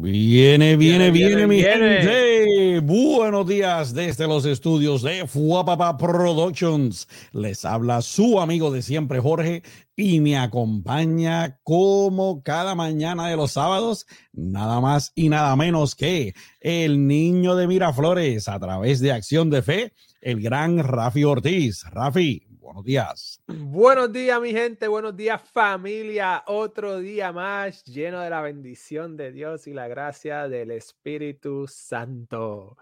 Viene, viene, viene, mi gente. Buenos días desde los estudios de Fuapapa Productions. Les habla su amigo de siempre, Jorge, y me acompaña como cada mañana de los sábados, nada más y nada menos que el niño de Miraflores a través de Acción de Fe, el gran Rafi Ortiz. Rafi, buenos días. Buenos días, mi gente. Buenos días, familia. Otro día más lleno de la bendición de Dios y la gracia del Espíritu Santo.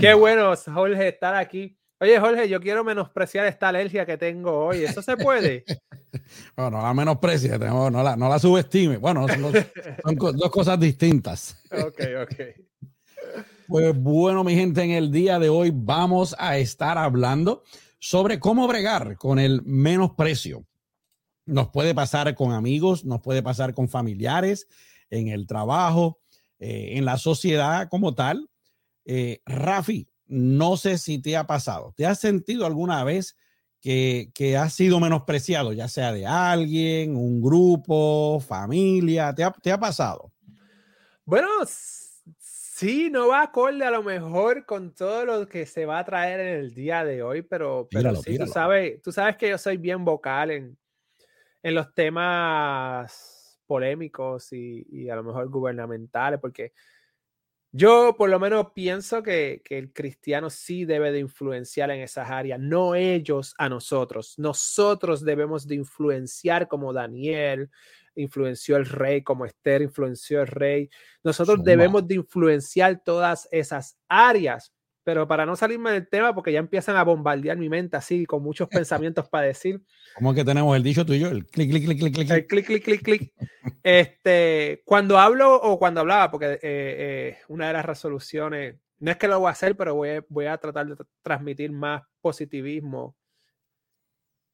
Qué bueno, Jorge, estar aquí. Oye, Jorge, yo quiero menospreciar esta alergia que tengo hoy. ¿Eso se puede? bueno, no la menosprecie, no la, no la subestime. Bueno, son, son dos cosas distintas. ok, ok. Pues bueno, mi gente, en el día de hoy vamos a estar hablando sobre cómo bregar con el menosprecio. Nos puede pasar con amigos, nos puede pasar con familiares, en el trabajo, eh, en la sociedad como tal. Eh, Rafi, no sé si te ha pasado. ¿Te has sentido alguna vez que, que has sido menospreciado, ya sea de alguien, un grupo, familia? ¿Te ha, te ha pasado? Bueno, Sí, no va acorde a lo mejor con todo lo que se va a traer en el día de hoy, pero, pero sí, Tú, sabes, tú sabes que yo soy bien vocal en, en los temas polémicos y, y, a lo mejor gubernamentales, porque yo por lo menos pienso que, que, el cristiano sí debe de influenciar en esas áreas, no ellos a nosotros. Nosotros debemos de influenciar como Daniel, influenció el rey, como Esther influenció el rey. Nosotros debemos de influenciar todas esas áreas, pero para no salirme del tema, porque ya empiezan a bombardear mi mente así, con muchos pensamientos para decir. ¿Cómo que tenemos el dicho tuyo? El clic, clic, clic, clic, clic. El clic, clic, clic, clic. Este, cuando hablo o cuando hablaba, porque eh, eh, una de las resoluciones, no es que lo voy a hacer, pero voy, voy a tratar de transmitir más positivismo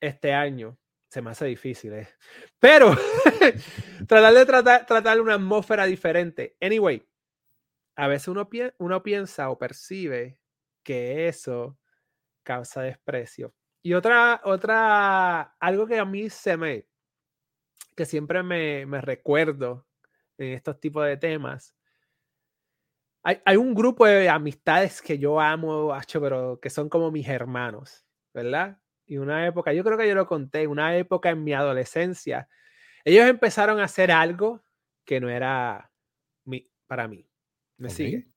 este año se me hace difícil, ¿eh? Pero tratar de tratar, tratar una atmósfera diferente. Anyway, a veces uno, uno piensa o percibe que eso causa desprecio. Y otra, otra, algo que a mí se me, que siempre me, me recuerdo en estos tipos de temas, hay, hay, un grupo de amistades que yo amo, pero que son como mis hermanos, ¿verdad? Y una época, yo creo que yo lo conté, una época en mi adolescencia, ellos empezaron a hacer algo que no era mi, para mí. ¿Me sigue?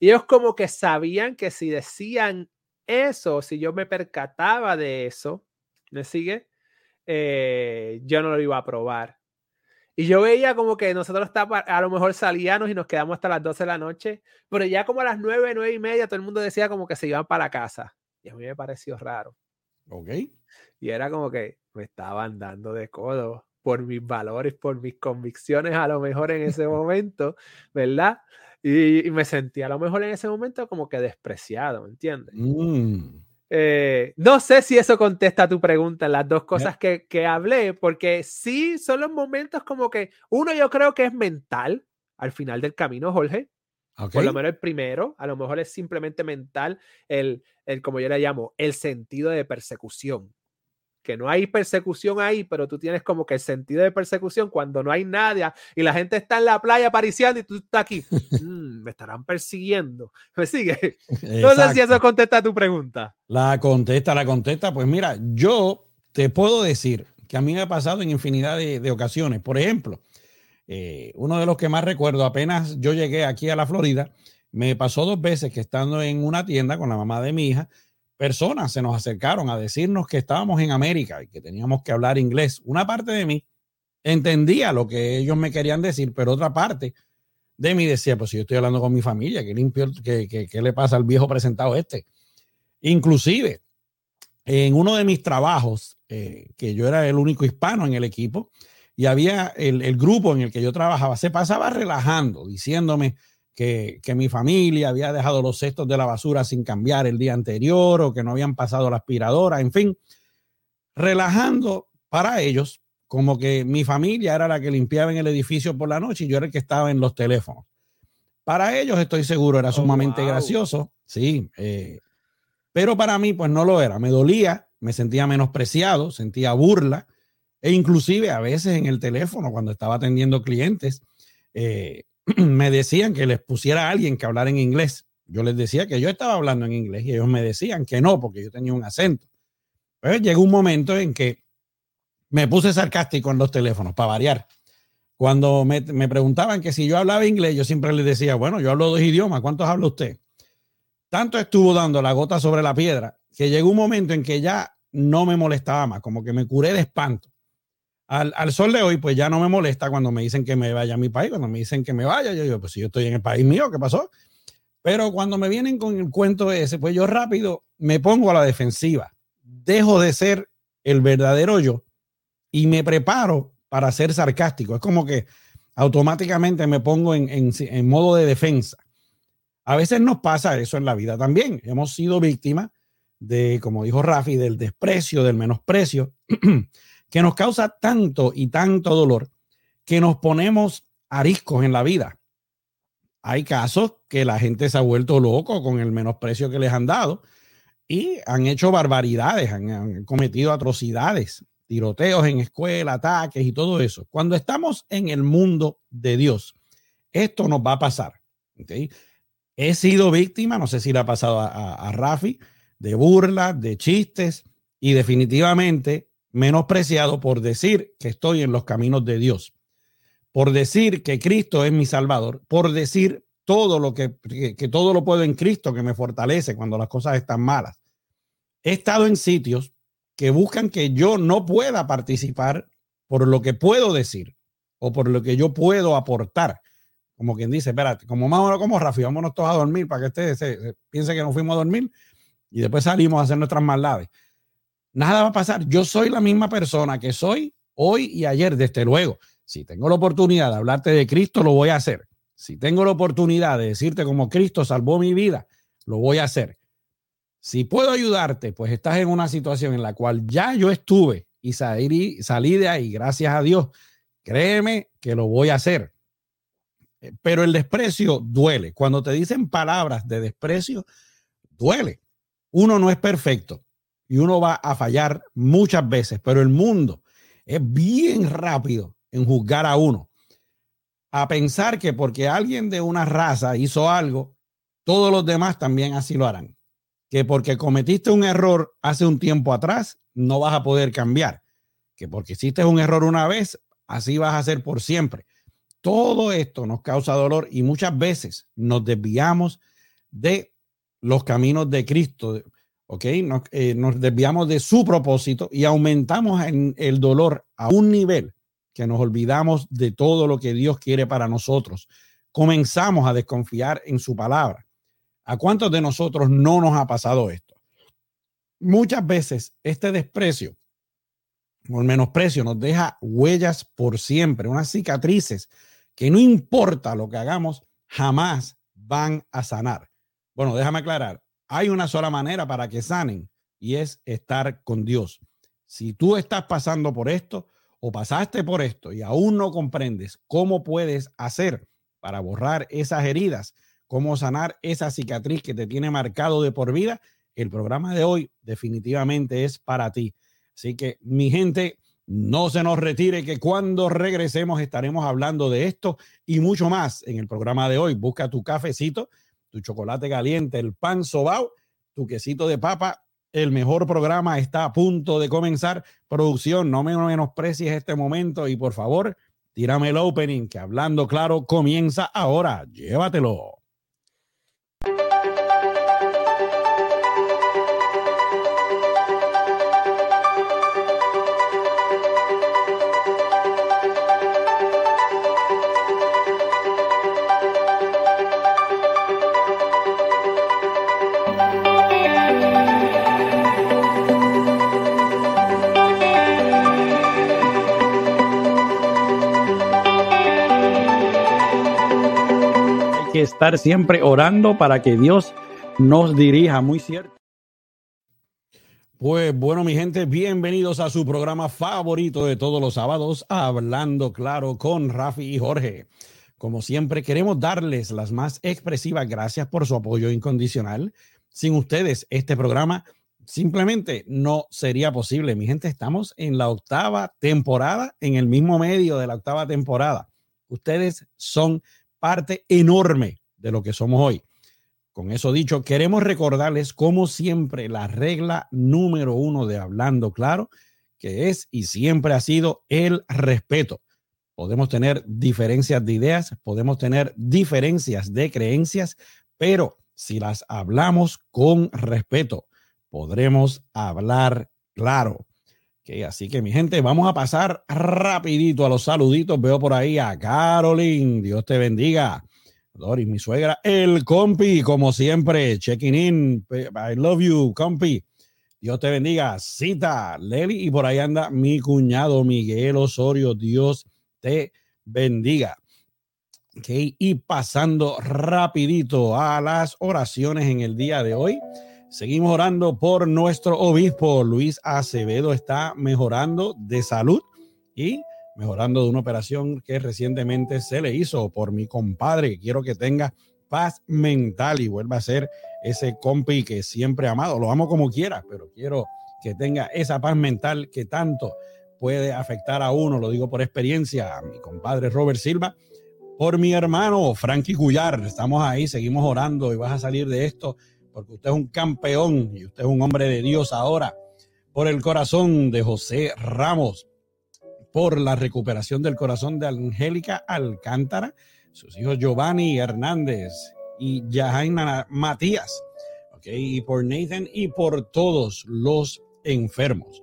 Y ellos como que sabían que si decían eso, si yo me percataba de eso, ¿me sigue? Eh, yo no lo iba a probar. Y yo veía como que nosotros a lo mejor salíamos y nos quedamos hasta las 12 de la noche, pero ya como a las 9, 9 y media todo el mundo decía como que se iban para la casa. Y a mí me pareció raro. Ok. Y era como que me estaban dando de codo por mis valores, por mis convicciones, a lo mejor en ese momento, ¿verdad? Y, me sentía a lo mejor en ese momento como que despreciado, ¿me entiendes? Mm. Eh, no sé si eso contesta tu pregunta, las dos cosas que, que, hablé, porque sí son los momentos como que uno yo creo que es mental al final del camino, Jorge, por lo menos el primero, a lo mejor es simplemente mental, el, el, como yo le llamo, el sentido de persecución. Que no hay persecución ahí, pero tú tienes como que el sentido de persecución cuando no hay nadie y la gente está en la playa pariciando y tú estás aquí. Mm, me estarán persiguiendo. ¿Me sigue? No sé si eso contesta tu pregunta. La contesta, la contesta. Pues mira, yo te puedo decir que a mí me ha pasado en infinidad de, de ocasiones. Por ejemplo, eh, uno de los que más recuerdo, apenas yo llegué aquí a la Florida, me pasó dos veces que estando en una tienda con la mamá de mi hija, personas se nos acercaron a decirnos que estábamos en América y que teníamos que hablar inglés. Una parte de mí entendía lo que ellos me querían decir, pero otra parte de mí decía, pues si yo estoy hablando con mi familia, ¿qué, limpio, qué, le pasa al viejo presentado este? Inclusive, en uno de mis trabajos, eh, que yo era el único hispano en el equipo, y había el, grupo en el que yo trabajaba, se pasaba relajando, diciéndome que, mi familia había dejado los cestos de la basura sin cambiar el día anterior o que no habían pasado la aspiradora, en fin, relajando para ellos como que mi familia era la que limpiaba en el edificio por la noche y yo era el que estaba en los teléfonos. Para ellos estoy seguro, era oh, sumamente gracioso, sí, eh, pero para mí pues no lo era, me dolía, me sentía menospreciado, sentía burla e inclusive a veces en el teléfono, cuando estaba atendiendo clientes, eh, me decían que les pusiera a alguien que hablara en inglés. Yo les decía que yo estaba hablando en inglés y ellos me decían que no, porque yo tenía un acento. Pues llegó un momento en que me puse sarcástico en los teléfonos, para variar. Cuando me, me, preguntaban que si yo hablaba inglés, yo siempre les decía, bueno, yo hablo dos idiomas, ¿cuántos habla usted? Tanto estuvo dando la gota sobre la piedra que llegó un momento en que ya no me molestaba más, como que me curé de espanto. Al, al, sol de hoy, pues ya no me molesta cuando me dicen que me vaya a mi país, cuando me dicen que me vaya, yo digo, pues si yo estoy en el país mío, ¿qué pasó? Pero cuando me vienen con el cuento ese, pues yo rápido me pongo a la defensiva, dejo de ser el verdadero yo y me preparo para ser sarcástico. Es como que automáticamente me pongo en, en, en modo de defensa. A veces nos pasa eso en la vida también. Hemos sido víctimas de, como dijo Rafi, del desprecio, del menosprecio. que nos causa tanto y tanto dolor que nos ponemos ariscos en la vida. Hay casos que la gente se ha vuelto loco con el menosprecio que les han dado y han hecho barbaridades, han, cometido atrocidades, tiroteos en escuela, ataques y todo eso. Cuando estamos en el mundo de Dios, esto nos va a pasar. He sido víctima, no sé si le ha pasado a, a Rafi, de burlas, de chistes y definitivamente menospreciado por decir que estoy en los caminos de Dios, por decir que Cristo es mi Salvador, por decir todo lo que, que, todo lo puedo en Cristo que me fortalece cuando las cosas están malas. He estado en sitios que buscan que yo no pueda participar por lo que puedo decir o por lo que yo puedo aportar. Como quien dice, espérate, como más o como Rafi, vámonos todos a dormir para que usted se, piense que nos fuimos a dormir y después salimos a hacer nuestras maldades nada va a pasar. Yo soy la misma persona que soy hoy y ayer, desde luego. Si tengo la oportunidad de hablarte de Cristo, lo voy a hacer. Si tengo la oportunidad de decirte como Cristo salvó mi vida, lo voy a hacer. Si puedo ayudarte, pues estás en una situación en la cual ya yo estuve y salí, salí de ahí, gracias a Dios. Créeme que lo voy a hacer. Eh, pero el desprecio duele. Cuando te dicen palabras de desprecio, duele. Uno no es perfecto y uno va a fallar muchas veces, pero el mundo es bien rápido en juzgar a uno. A pensar que porque alguien de una raza hizo algo, todos los demás también así lo harán. Que porque cometiste un error hace un tiempo atrás, no vas a poder cambiar. Que porque hiciste un error una vez, así vas a ser por siempre. Todo esto nos causa dolor y muchas veces nos desviamos de los caminos de Cristo, ¿ok? Eh, nos, desviamos de su propósito y aumentamos en el dolor a un nivel que nos olvidamos de todo lo que Dios quiere para nosotros. Comenzamos a desconfiar en su palabra. ¿A cuántos de nosotros no nos ha pasado esto? Muchas veces este desprecio o el menosprecio nos deja huellas por siempre, unas cicatrices que no importa lo que hagamos, jamás van a sanar. Bueno, déjame aclarar, hay una sola manera para que sanen y es estar con Dios. Si tú estás pasando por esto o pasaste por esto y aún no comprendes cómo puedes hacer para borrar esas heridas, cómo sanar esa cicatriz que te tiene marcado de por vida, el programa de hoy definitivamente es para ti. Así que mi gente, no se nos retire que cuando regresemos estaremos hablando de esto y mucho más en el programa de hoy. Busca tu cafecito chocolate caliente, el pan sobao, tu quesito de papa. El mejor programa está a punto de comenzar. Producción, no me menosprecies este momento y por favor, tírame el opening que hablando claro comienza ahora. Llévatelo. Estar siempre orando para que Dios nos dirija, muy cierto. Pues bueno, mi gente, bienvenidos a su programa favorito de todos los sábados, Hablando Claro con Rafi y Jorge. Como siempre, queremos darles las más expresivas gracias por su apoyo incondicional. Sin ustedes, este programa simplemente no sería posible. Mi gente, estamos en la octava temporada, en el mismo medio de la octava temporada. Ustedes son parte enorme de lo que somos hoy. Con eso dicho, queremos recordarles, como siempre, la regla número uno de Hablando Claro, que es y siempre ha sido el respeto. Podemos tener diferencias de ideas, podemos tener diferencias de creencias, pero si las hablamos con respeto, podremos hablar claro. Así que mi gente, vamos a pasar rapidito a los saluditos. Veo por ahí a Caroline. Dios te bendiga. Doris, mi suegra, el compi, como siempre, checking in. I love you, compi. Dios te bendiga. Cita, Leli, y por ahí anda mi cuñado Miguel Osorio. Dios te bendiga. Okay, y pasando rapidito a las oraciones en el día de hoy. Seguimos orando por nuestro obispo Luis Acevedo. Está mejorando de salud y mejorando de una operación que recientemente se le hizo por mi compadre. Quiero que tenga paz mental y vuelva a ser ese compi que siempre he amado. Lo amo como quiera, pero quiero que tenga esa paz mental que tanto puede afectar a uno, lo digo por experiencia, a mi compadre Robert Silva, por mi hermano Frankie Cuyar. Estamos ahí, seguimos orando y vas a salir de esto porque usted es un campeón y usted es un hombre de Dios ahora. Por el corazón de José Ramos, por la recuperación del corazón de Angélica Alcántara, sus hijos Giovanni Hernández y Yahaina Matías, y por Nathan y por todos los enfermos.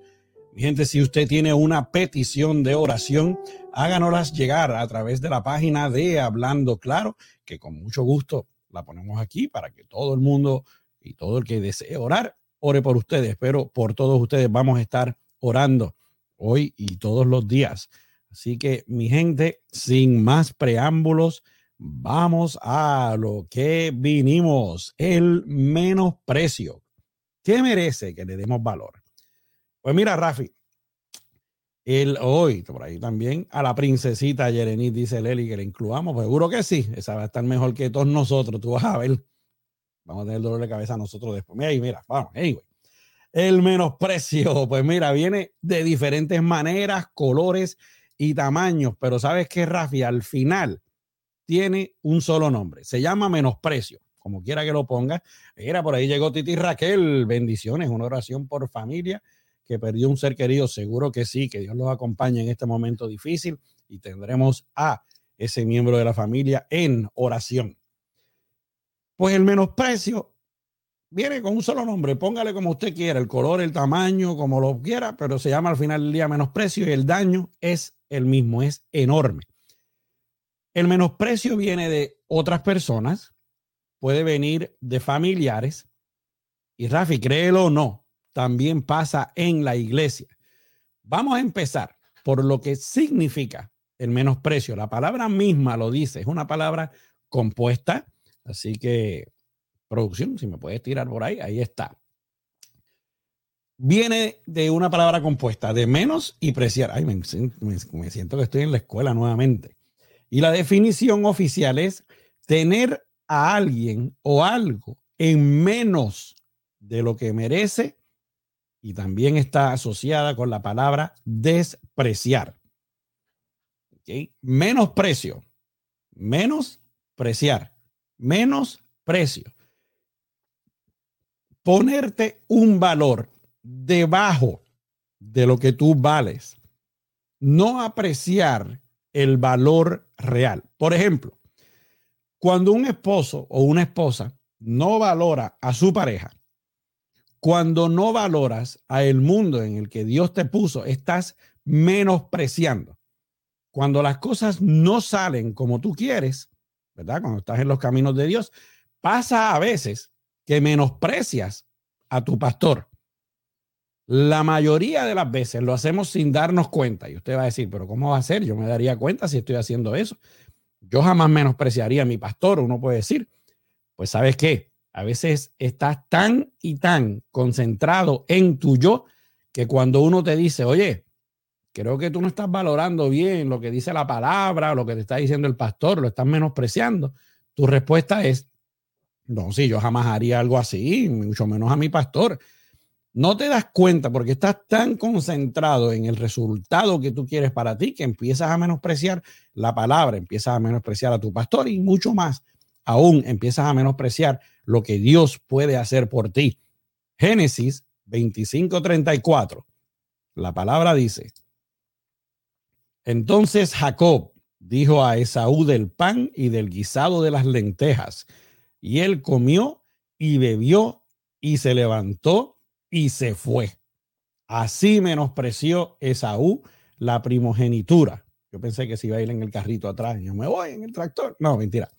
Mi gente, si usted tiene una petición de oración, háganoslas llegar a través de la página de Hablando Claro, que con mucho gusto la ponemos aquí para que todo el mundo y todo el que desee orar, ore por ustedes. Pero por todos ustedes vamos a estar orando hoy y todos los días. Así que, mi gente, sin más preámbulos, vamos a lo que vinimos, el menosprecio. ¿Qué merece que le demos valor? Pues mira, Rafi, el hoy, por ahí también, a la princesita Yerenit, dice Leli, que le incluamos. Pues seguro que sí, esa va a estar mejor que todos nosotros. Tú vas a ver. Vamos a tener dolor de cabeza nosotros después. Mira, mira, vamos, anyway. El menosprecio, pues mira, viene de diferentes maneras, colores y tamaños, pero sabes que Rafi al final tiene un solo nombre. Se llama menosprecio, como quiera que lo ponga. Mira, por ahí llegó Titi Raquel. Bendiciones, una oración por familia que perdió un ser querido, seguro que sí, que Dios los acompañe en este momento difícil y tendremos a ese miembro de la familia en oración. Pues el menosprecio viene con un solo nombre, póngale como usted quiera, el color, el tamaño, como lo quiera, pero se llama al final del día menosprecio y el daño es el mismo, es enorme. El menosprecio viene de otras personas, puede venir de familiares, y Rafi, créelo o no, también pasa en la iglesia. Vamos a empezar por lo que significa el menosprecio. La palabra misma lo dice, es una palabra compuesta, así que producción, si me puedes tirar por ahí, ahí está. Viene de una palabra compuesta, de menos y preciar. Ay, me, me siento que estoy en la escuela nuevamente. Y la definición oficial es tener a alguien o algo en menos de lo que merece y también está asociada con la palabra despreciar. Menos precio, menos preciar, menos precio. Ponerte un valor debajo de lo que tú vales. No apreciar el valor real. Por ejemplo, cuando un esposo o una esposa no valora a su pareja, cuando no valoras a el mundo en el que Dios te puso, estás menospreciando. Cuando las cosas no salen como tú quieres, ¿verdad? Cuando estás en los caminos de Dios, pasa a veces que menosprecias a tu pastor. La mayoría de las veces lo hacemos sin darnos cuenta. Y usted va a decir, pero ¿cómo va a ser? Yo me daría cuenta si estoy haciendo eso. Yo jamás menospreciaría a mi pastor, uno puede decir. Pues sabes qué, a veces estás tan y tan concentrado en tu yo que cuando uno te dice, oye, creo que tú no estás valorando bien lo que dice la palabra, lo que te está diciendo el pastor, lo estás menospreciando, tu respuesta es, no, sí, yo jamás haría algo así, mucho menos a mi pastor. No te das cuenta porque estás tan concentrado en el resultado que tú quieres para ti que empiezas a menospreciar la palabra, empiezas a menospreciar a tu pastor y mucho más. Aún empiezas a menospreciar lo que Dios puede hacer por ti. Génesis 25:34. La palabra dice, entonces Jacob dijo a Esaú del pan y del guisado de las lentejas, y él comió y bebió y se levantó y se fue. Así menospreció Esaú la primogenitura. Yo pensé que se iba a ir en el carrito atrás. Yo me voy en el tractor. No, mentira.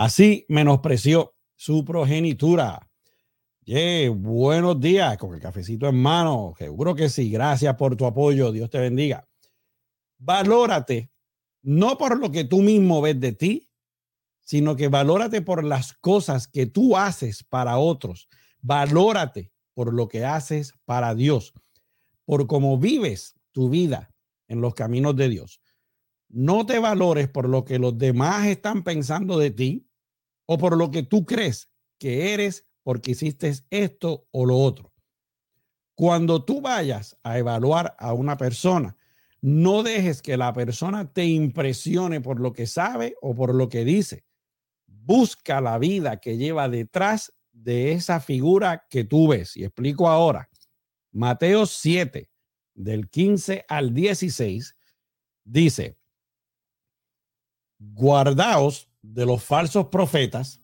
Así menospreció su progenitura. buenos días, con el cafecito en mano. Seguro que sí. Gracias por tu apoyo. Dios te bendiga. Valórate, no por lo que tú mismo ves de ti, sino que valórate por las cosas que tú haces para otros. Valórate por lo que haces para Dios, por cómo vives tu vida en los caminos de Dios. No te valores por lo que los demás están pensando de ti o por lo que tú crees que eres porque hiciste esto o lo otro. Cuando tú vayas a evaluar a una persona, no dejes que la persona te impresione por lo que sabe o por lo que dice. Busca la vida que lleva detrás de esa figura que tú ves. Y explico ahora. Mateo 7, del 15 al 16, dice, guardaos de los falsos profetas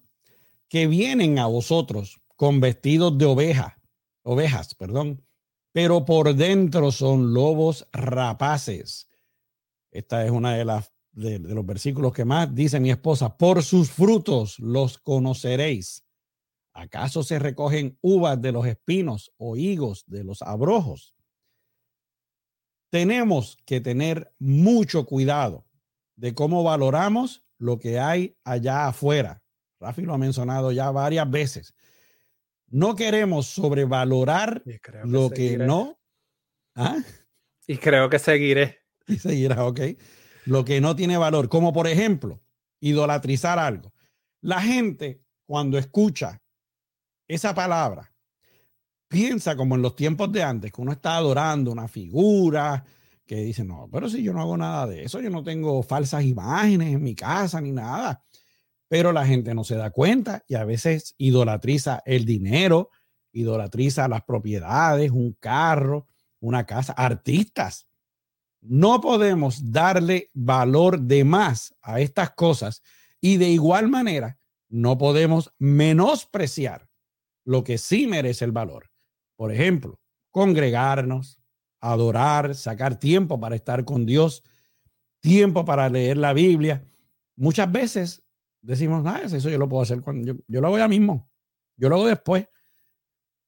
que vienen a vosotros con vestidos de oveja, ovejas, perdón, pero por dentro son lobos rapaces. Esta es una de las de, los versículos que más dice mi esposa, por sus frutos los conoceréis. ¿Acaso se recogen uvas de los espinos o higos de los abrojos? Tenemos que tener mucho cuidado de cómo valoramos lo que hay allá afuera. Rafi lo ha mencionado ya varias veces. No queremos sobrevalorar lo que no. ¿Ah? Y creo que seguiré. Y seguirá, ok. Lo que no tiene valor, como por ejemplo, idolatrizar algo. La gente, cuando escucha esa palabra, piensa como en los tiempos de antes, que uno está adorando una figura, que dice, no, pero si yo no hago nada de eso, yo no tengo falsas imágenes en mi casa ni nada. Pero la gente no se da cuenta y a veces idolatriza el dinero, idolatriza las propiedades, un carro, una casa, artistas. No podemos darle valor de más a estas cosas y de igual manera no podemos menospreciar lo que sí merece el valor. Por ejemplo, congregarnos, adorar, sacar tiempo para estar con Dios, tiempo para leer la Biblia. Muchas veces decimos, ah, eso yo lo puedo hacer cuando yo, lo hago ya mismo, yo lo hago después.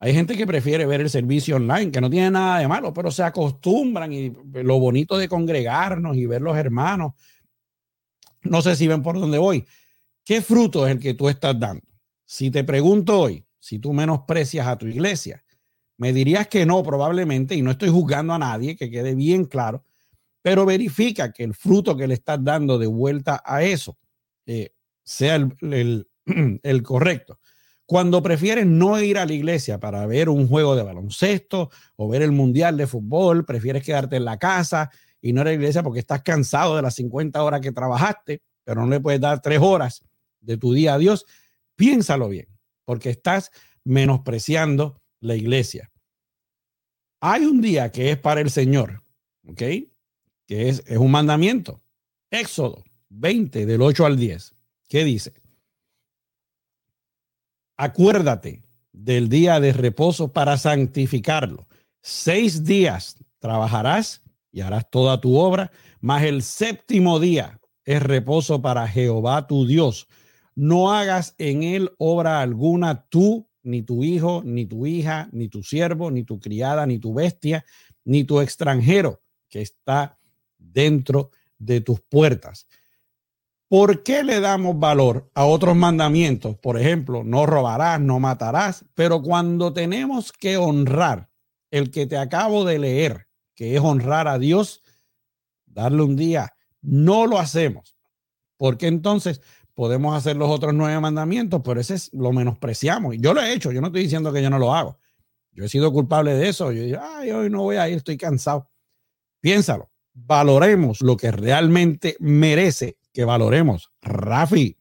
Hay gente que prefiere ver el servicio online, que no tiene nada de malo, pero se acostumbran y lo bonito de congregarnos y ver los hermanos. No sé si ven por dónde voy. ¿Qué fruto es el que tú estás dando? Si te pregunto hoy, si tú menosprecias a tu iglesia, me dirías que no, probablemente, y no estoy juzgando a nadie, que quede bien claro, pero verifica que el fruto que le estás dando de vuelta a eso eh, sea el, el, correcto. Cuando prefieres no ir a la iglesia para ver un juego de baloncesto o ver el mundial de fútbol, prefieres quedarte en la casa y no ir a la iglesia porque estás cansado de las 50 horas que trabajaste, pero no le puedes dar tres horas de tu día a Dios, piénsalo bien, porque estás menospreciando la iglesia. Hay un día que es para el Señor, ¿ok? Que es, es un mandamiento. Éxodo 20, del 8 al 10. ¿Qué dice? Acuérdate del día de reposo para santificarlo. Seis días trabajarás y harás toda tu obra, mas el séptimo día es reposo para Jehová tu Dios. No hagas en él obra alguna tú, ni tu hijo, ni tu hija, ni tu siervo, ni tu criada, ni tu bestia, ni tu extranjero que está dentro de tus puertas. ¿Por qué le damos valor a otros mandamientos? Por ejemplo, no robarás, no matarás, pero cuando tenemos que honrar el que te acabo de leer, que es honrar a Dios, darle un día, no lo hacemos. Porque entonces podemos hacer los otros nueve mandamientos, pero ese es, lo menospreciamos. Yo lo he hecho, yo no estoy diciendo que yo no lo hago. Yo he sido culpable de eso. Yo digo, ay, hoy no voy a ir, estoy cansado. Piénsalo. Valoremos lo que realmente merece que valoremos. Rafi.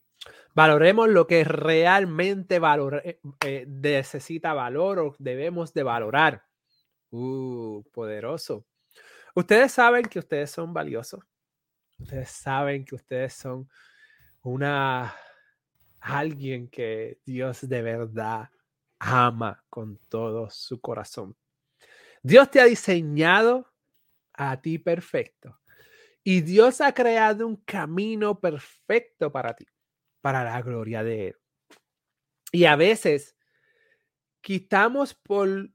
Valoremos lo que realmente eh, eh, necesita valor o debemos de valorar. Uh, poderoso. Ustedes saben que ustedes son valiosos. Ustedes saben que ustedes son una alguien que Dios de verdad ama con todo su corazón. Dios te ha diseñado a ti perfecto y Dios ha creado un camino perfecto para ti, para la gloria de Él. Y a veces quitamos por,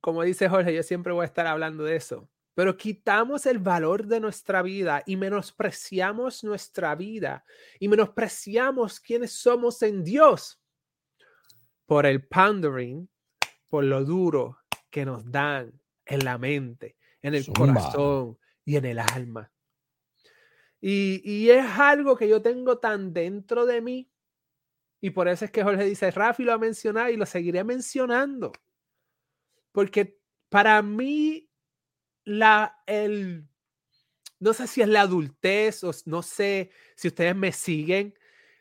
como dice Jorge, yo siempre voy a estar hablando de eso, pero quitamos el valor de nuestra vida y menospreciamos nuestra vida y menospreciamos quiénes somos en Dios por el pondering, por lo duro que nos dan en la mente, en el corazón y en el alma. Y, y, es algo que yo tengo tan dentro de mí. Y por eso es que Jorge dice, Rafi lo ha mencionado y lo seguiré mencionando. Porque para mí la, el, no sé si es la adultez no sé si ustedes me siguen,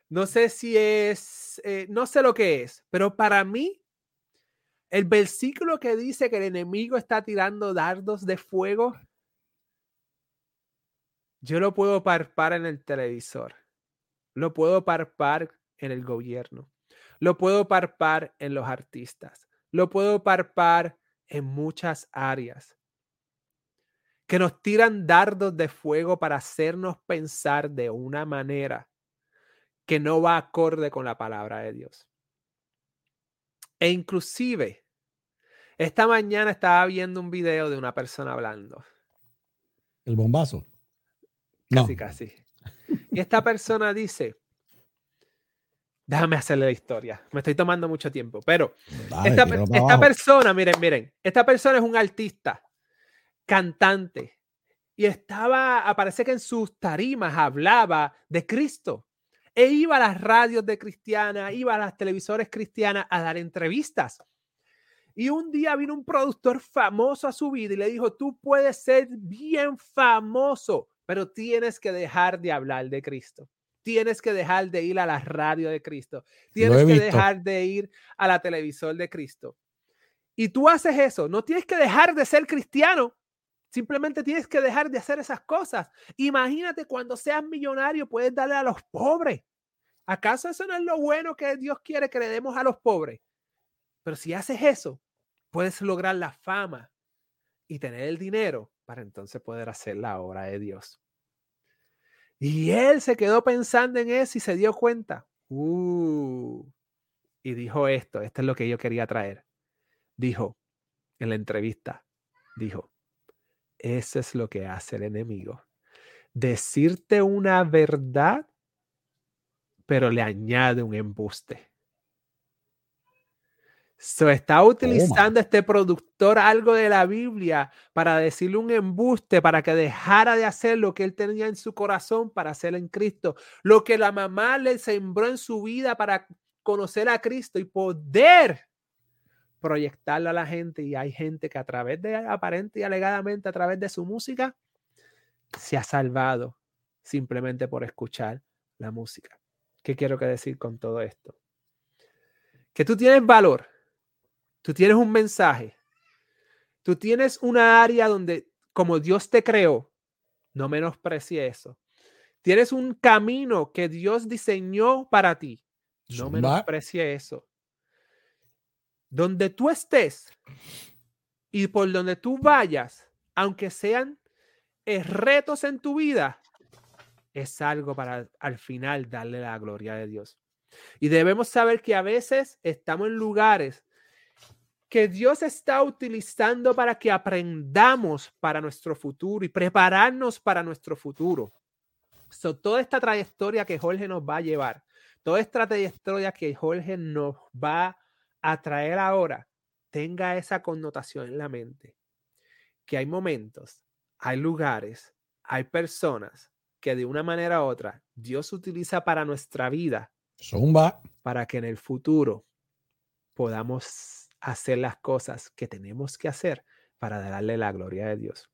no sé si es, eh, no sé lo que es, pero para mí, el versículo que dice que el enemigo está tirando dardos de fuego, yo lo puedo parpar en el televisor, lo puedo parpar en el gobierno, lo puedo parpar en los artistas, lo puedo parpar en muchas áreas que nos tiran dardos de fuego para hacernos pensar de una manera que no va acorde con la palabra de Dios. E inclusive, esta mañana estaba viendo un video de una persona hablando. El bombazo. Casi, casi. Y esta persona dice, déjame hacerle la historia, me estoy tomando mucho tiempo, pero esta, esta persona, miren, miren, esta persona es un artista cantante y estaba, parece que en sus tarimas hablaba de Cristo. E iba a las radios de cristiana, iba a las televisores cristianas a dar entrevistas. Y un día vino un productor famoso a su vida y le dijo, tú puedes ser bien famoso, pero tienes que dejar de hablar de Cristo. Tienes que dejar de ir a la radio de Cristo. Tienes que dejar de ir a la televisor de Cristo. Y tú haces eso. No tienes que dejar de ser cristiano, Simplemente tienes que dejar de hacer esas cosas. Imagínate cuando seas millonario, puedes darle a los pobres. ¿Acaso eso no es lo bueno que Dios quiere que le demos a los pobres? Pero si haces eso, puedes lograr la fama y tener el dinero para entonces poder hacer la obra de Dios. Y él se quedó pensando en eso y se dio cuenta. Uh, y dijo esto, esto es lo que yo quería traer. Dijo en la entrevista, dijo, eso es lo que hace el enemigo. Decirte una verdad, pero le añade un embuste. Se está utilizando este productor algo de la Biblia para decirle un embuste, para que dejara de hacer lo que él tenía en su corazón para hacer en Cristo. Lo que la mamá le sembró en su vida para conocer a Cristo y poder proyectarlo a la gente y hay gente que a través de, aparente y alegadamente, a través de su música, se ha salvado simplemente por escuchar la música. ¿Qué quiero que decir con todo esto? Que tú tienes valor, tú tienes un mensaje, tú tienes una área donde, como Dios te creó, no menosprecie eso. Tienes un camino que Dios diseñó para ti, no menosprecie eso donde tú estés y por donde tú vayas, aunque sean eh, retos en tu vida, es algo para al final darle la gloria de Dios. Y debemos saber que a veces estamos en lugares que Dios está utilizando para que aprendamos para nuestro futuro y prepararnos para nuestro futuro. So, toda esta trayectoria que Jorge nos va a llevar, toda esta trayectoria que Jorge nos va a atraer ahora tenga esa connotación en la mente, que hay momentos, hay lugares, hay personas que de una manera u otra Dios utiliza para nuestra vida, Zumba. para que en el futuro podamos hacer las cosas que tenemos que hacer para darle la gloria de Dios.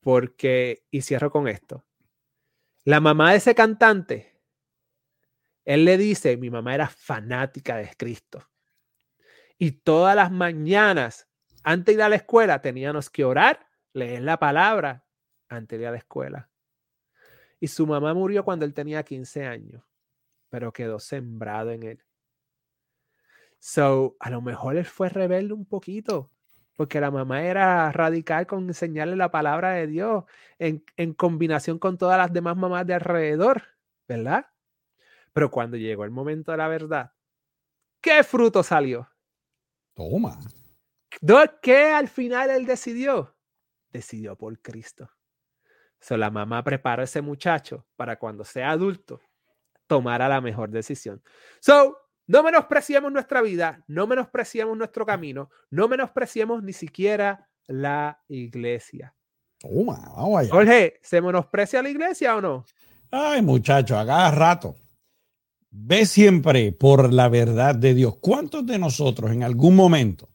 Porque, y cierro con esto, la mamá de ese cantante, él le dice, mi mamá era fanática de Cristo. Y todas las mañanas, antes de ir a la escuela, teníamos que orar, leer la palabra antes de ir a la escuela. Y su mamá murió cuando él tenía 15 años, pero quedó sembrado en él. So, a lo mejor él fue rebelde un poquito, porque la mamá era radical con enseñarle la palabra de Dios en, en combinación con todas las demás mamás de alrededor, ¿verdad? Pero cuando llegó el momento de la verdad, ¿qué fruto salió? Toma. ¿Qué al final él decidió? Decidió por Cristo. So, la mamá preparó a ese muchacho para cuando sea adulto tomara la mejor decisión. So, no menospreciemos nuestra vida, no menospreciemos nuestro camino, no menospreciemos ni siquiera la iglesia. Toma, vamos allá. Jorge, ¿se menosprecia la iglesia o no? Ay, muchacho, a cada rato. Ve siempre por la verdad de Dios. ¿Cuántos de nosotros en algún momento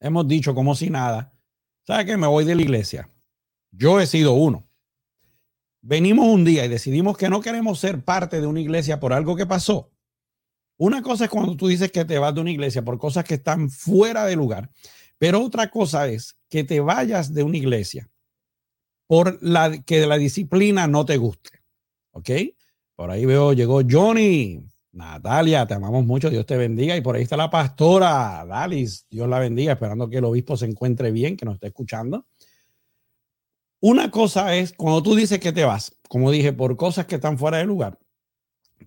hemos dicho como si nada, ¿sabe que me voy de la iglesia? Yo he sido uno. Venimos un día y decidimos que no queremos ser parte de una iglesia por algo que pasó. Una cosa es cuando tú dices que te vas de una iglesia por cosas que están fuera de lugar, pero otra cosa es que te vayas de una iglesia por la que la disciplina no te guste. ¿Ok? Por ahí veo, llegó Johnny. Natalia, te amamos mucho, Dios te bendiga. Y por ahí está la pastora Dalis, Dios la bendiga, esperando que el obispo se encuentre bien, que nos esté escuchando. Una cosa es cuando tú dices que te vas, como dije, por cosas que están fuera de lugar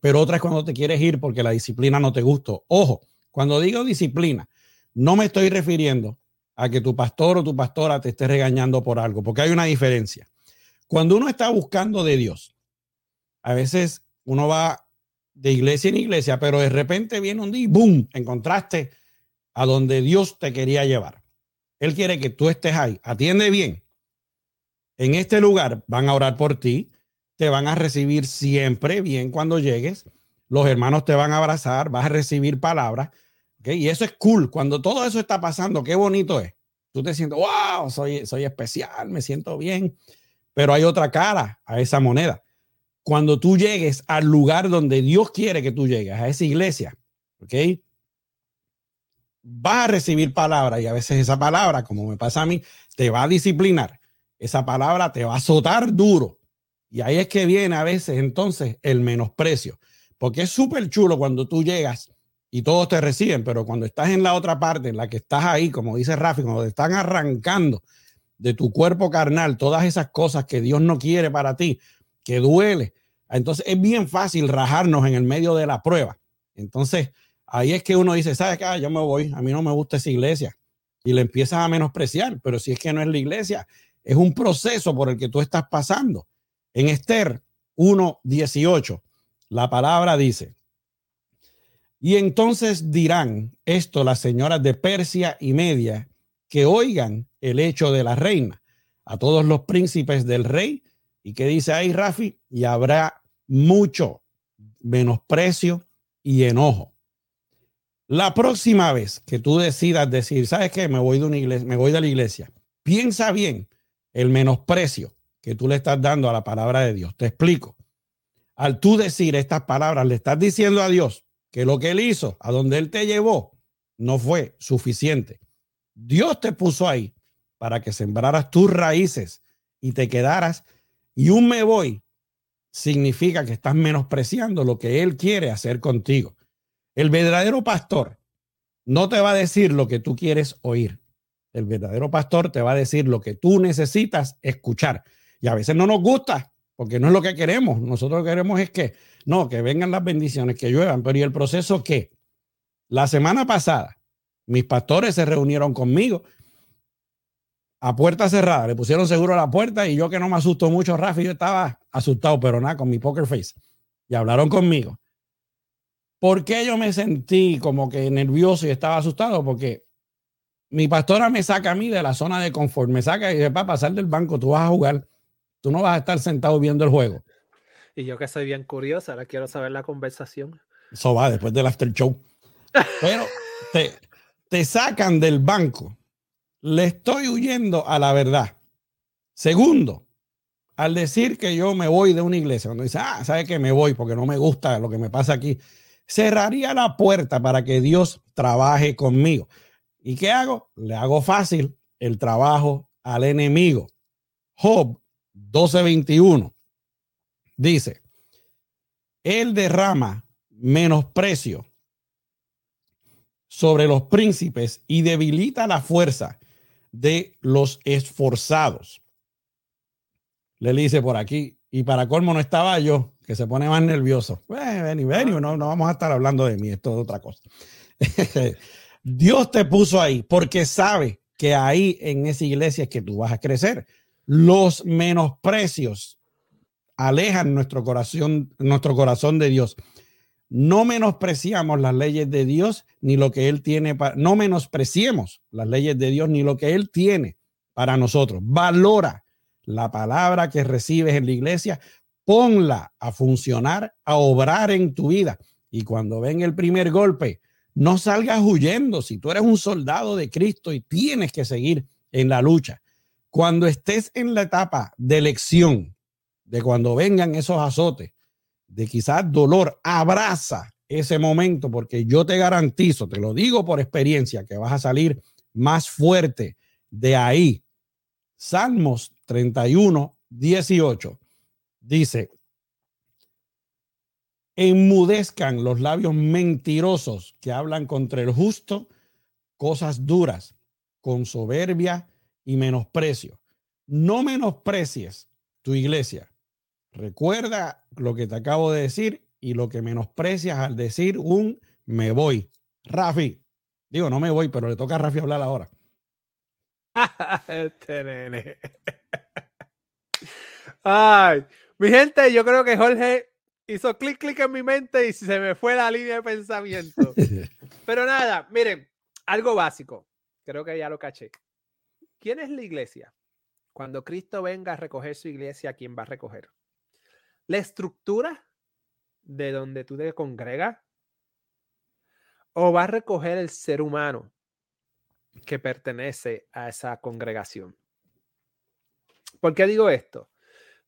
pero otra es cuando te quieres ir porque la disciplina no te gustó. Ojo, cuando digo disciplina, no me estoy refiriendo a que tu pastor o tu pastora te esté regañando por algo, porque hay una diferencia. Cuando uno está buscando de Dios, a veces uno va de iglesia en iglesia, pero de repente viene un día y ¡boom! Encontraste a donde Dios te quería llevar. Él quiere que tú estés ahí. Atiende bien. En este lugar van a orar por ti, te van a recibir siempre bien cuando llegues. Los hermanos te van a abrazar, vas a recibir palabras. Y eso es cool. Cuando todo eso está pasando, qué bonito es. Tú te sientes, wow, soy, soy especial, me siento bien. Pero hay otra cara a esa moneda. Cuando tú llegues al lugar donde Dios quiere que tú llegues, a esa iglesia, ¿ok? Vas a recibir palabras y a veces esa palabra, como me pasa a mí, te va a disciplinar. Esa palabra te va a azotar duro y ahí es que viene a veces entonces el menosprecio, porque es súper chulo cuando tú llegas y todos te reciben, pero cuando estás en la otra parte, en la que estás ahí, como dice Rafi, cuando te están arrancando de tu cuerpo carnal todas esas cosas que Dios no quiere para ti, que duele, entonces es bien fácil rajarnos en el medio de la prueba. Entonces ahí es que uno dice, ¿sabes qué? Ah, yo me voy, a mí no me gusta esa iglesia. Y le empiezas a menospreciar, pero si es que no es la iglesia, es un proceso por el que tú estás pasando. En Esther 1.18, la palabra dice, y entonces dirán esto las señoras de Persia y Media, que oigan el hecho de la reina, a todos los príncipes del rey, y que dice ahí Rafi, y habrá mucho menosprecio y enojo. La próxima vez que tú decidas decir, ¿sabes qué? Me voy de una iglesia, me voy de la iglesia. Piensa bien el menosprecio que tú le estás dando a la palabra de Dios. Te explico. Al tú decir estas palabras, le estás diciendo a Dios que lo que él hizo, a donde él te llevó, no fue suficiente. Dios te puso ahí para que sembraras tus raíces y te quedaras. Y un me voy significa que estás menospreciando lo que Él quiere hacer contigo. El verdadero pastor no te va a decir lo que tú quieres oír. El verdadero pastor te va a decir lo que tú necesitas escuchar. Y a veces no nos gusta, porque no es lo que queremos. Nosotros lo que queremos es que, no, que vengan las bendiciones, que lluevan. Pero ¿y el proceso qué? La semana pasada, mis pastores se reunieron conmigo a puerta cerrada, le pusieron seguro a la puerta y yo que no me asustó mucho, Rafi, yo estaba asustado, pero nada, con mi poker face. Y hablaron conmigo. ¿Por qué yo me sentí como que nervioso y estaba asustado? Porque mi pastora me saca a mí de la zona de confort, me saca y dice, para pasar del banco, tú vas a jugar. Tú no vas a estar sentado viendo el juego. Y yo que soy bien curiosa, ahora quiero saber la conversación. Eso va después del after show. Pero te, te sacan del banco, le estoy huyendo a la verdad. Segundo, al decir que yo me voy de una iglesia, cuando dice, ah, ¿sabe que me voy porque no me gusta lo que me pasa aquí? Cerraría la puerta para que Dios trabaje conmigo. ¿Y qué hago? Le hago fácil el trabajo al enemigo. Job 12:21 dice, Él derrama menosprecio sobre los príncipes y debilita la fuerza de los esforzados. Le dice por aquí, y para colmo no estaba yo, que se pone más nervioso. Ven, ven, no, no vamos a estar hablando de mí, esto es otra cosa. Dios te puso ahí porque sabe que ahí en esa iglesia es que tú vas a crecer. Los menosprecios alejan nuestro corazón, nuestro corazón de Dios. No menospreciamos las leyes de Dios ni lo que Él tiene para, no menospreciemos las leyes de Dios ni lo que Él tiene para nosotros. Valora la palabra que recibes en la iglesia, ponla a funcionar, a obrar en tu vida. Y cuando ven el primer golpe, no salgas huyendo. Si tú eres un soldado de Cristo y tienes que seguir en la lucha, cuando estés en la etapa de elección, de cuando vengan esos azotes, de quizás dolor, abraza ese momento porque yo te garantizo, te lo digo por experiencia, que vas a salir más fuerte de ahí. Salmos 31, 18 dice, enmudezcan los labios mentirosos que hablan contra el justo cosas duras, con soberbia y menosprecio. No menosprecies tu iglesia. Recuerda lo que te acabo de decir y lo que menosprecias al decir un me voy. Rafi, digo, no me voy, pero le toca a Rafi hablar ahora. este nene. Ay, mi gente, yo creo que Jorge hizo clic, clic en mi mente y se me fue la línea de pensamiento. Pero nada, miren, algo básico. Creo que ya lo caché. ¿Quién es la iglesia? Cuando Cristo venga a recoger su iglesia, ¿quién va a recoger? La estructura de donde tú te congregas o va a recoger el ser humano que pertenece a esa congregación. ¿Por qué digo esto?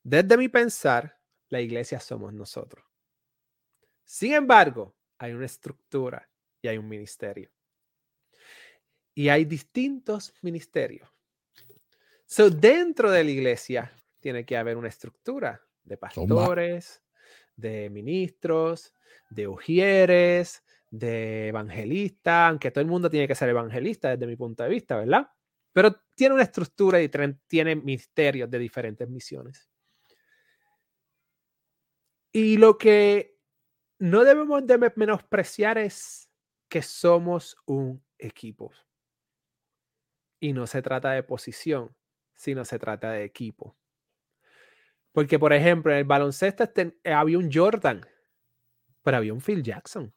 Desde mi pensar, la iglesia somos nosotros. Sin embargo, hay una estructura y hay un ministerio. Y hay distintos ministerios. So, dentro de la iglesia tiene que haber una estructura de pastores, de ministros, de ujieres, de evangelistas, aunque todo el mundo tiene que ser evangelista desde mi punto de vista, ¿verdad? Pero tiene una estructura y tiene ministerios de diferentes misiones. Y lo que no debemos de menospreciar es que somos un equipo. Y no se trata de posición, sino se trata de equipo. Porque, por ejemplo, en el baloncesto este, había un Jordan, pero había un Phil Jackson.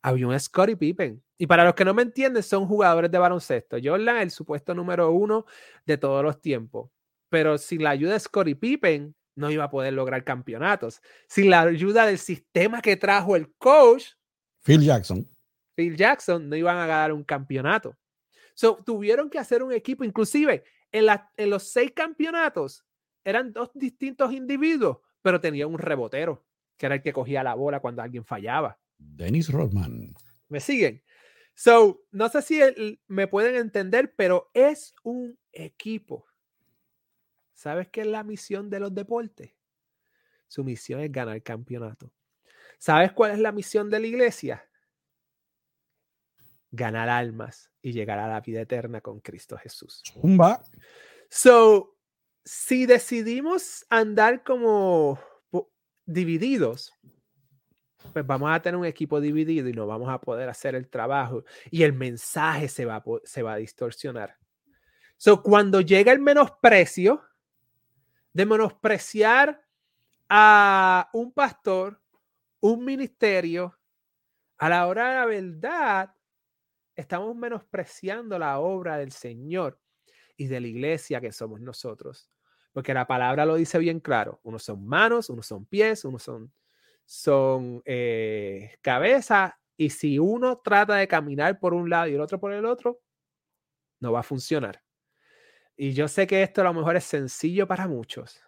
Había un Scottie Pippen. Y para los que no me entienden, son jugadores de baloncesto. Jordan, el supuesto número uno de todos los tiempos. Pero sin la ayuda de Scottie Pippen, no iba a poder lograr campeonatos. Sin la ayuda del sistema que trajo el coach, Phil Jackson. Phil Jackson, no iban a ganar un campeonato. So, tuvieron que hacer un equipo, inclusive en, en los seis campeonatos, eran dos distintos individuos, pero tenía un rebotero, que era el que cogía la bola cuando alguien fallaba. Dennis Rodman. ¿Me siguen? So, no sé si me pueden entender, pero es un equipo. ¿Sabes qué es la misión de los deportes? Su misión es ganar campeonato. ¿Sabes cuál es la misión de la iglesia? Ganar almas y llegar a la vida eterna con Cristo Jesús. Zumba. So, si decidimos andar como divididos, pues vamos a tener un equipo dividido y no vamos a poder hacer el trabajo y el mensaje se va, se va a distorsionar. So, cuando llega el menosprecio, de menospreciar a un pastor, un ministerio, a la hora de la verdad, estamos menospreciando la obra del Señor y de la iglesia que somos nosotros. Porque la palabra lo dice bien claro. Unos son manos, unos son pies, unos son, son eh, cabeza Y si uno trata de caminar por un lado y el otro por el otro, no va a funcionar. Y yo sé que esto a lo mejor es sencillo para muchos,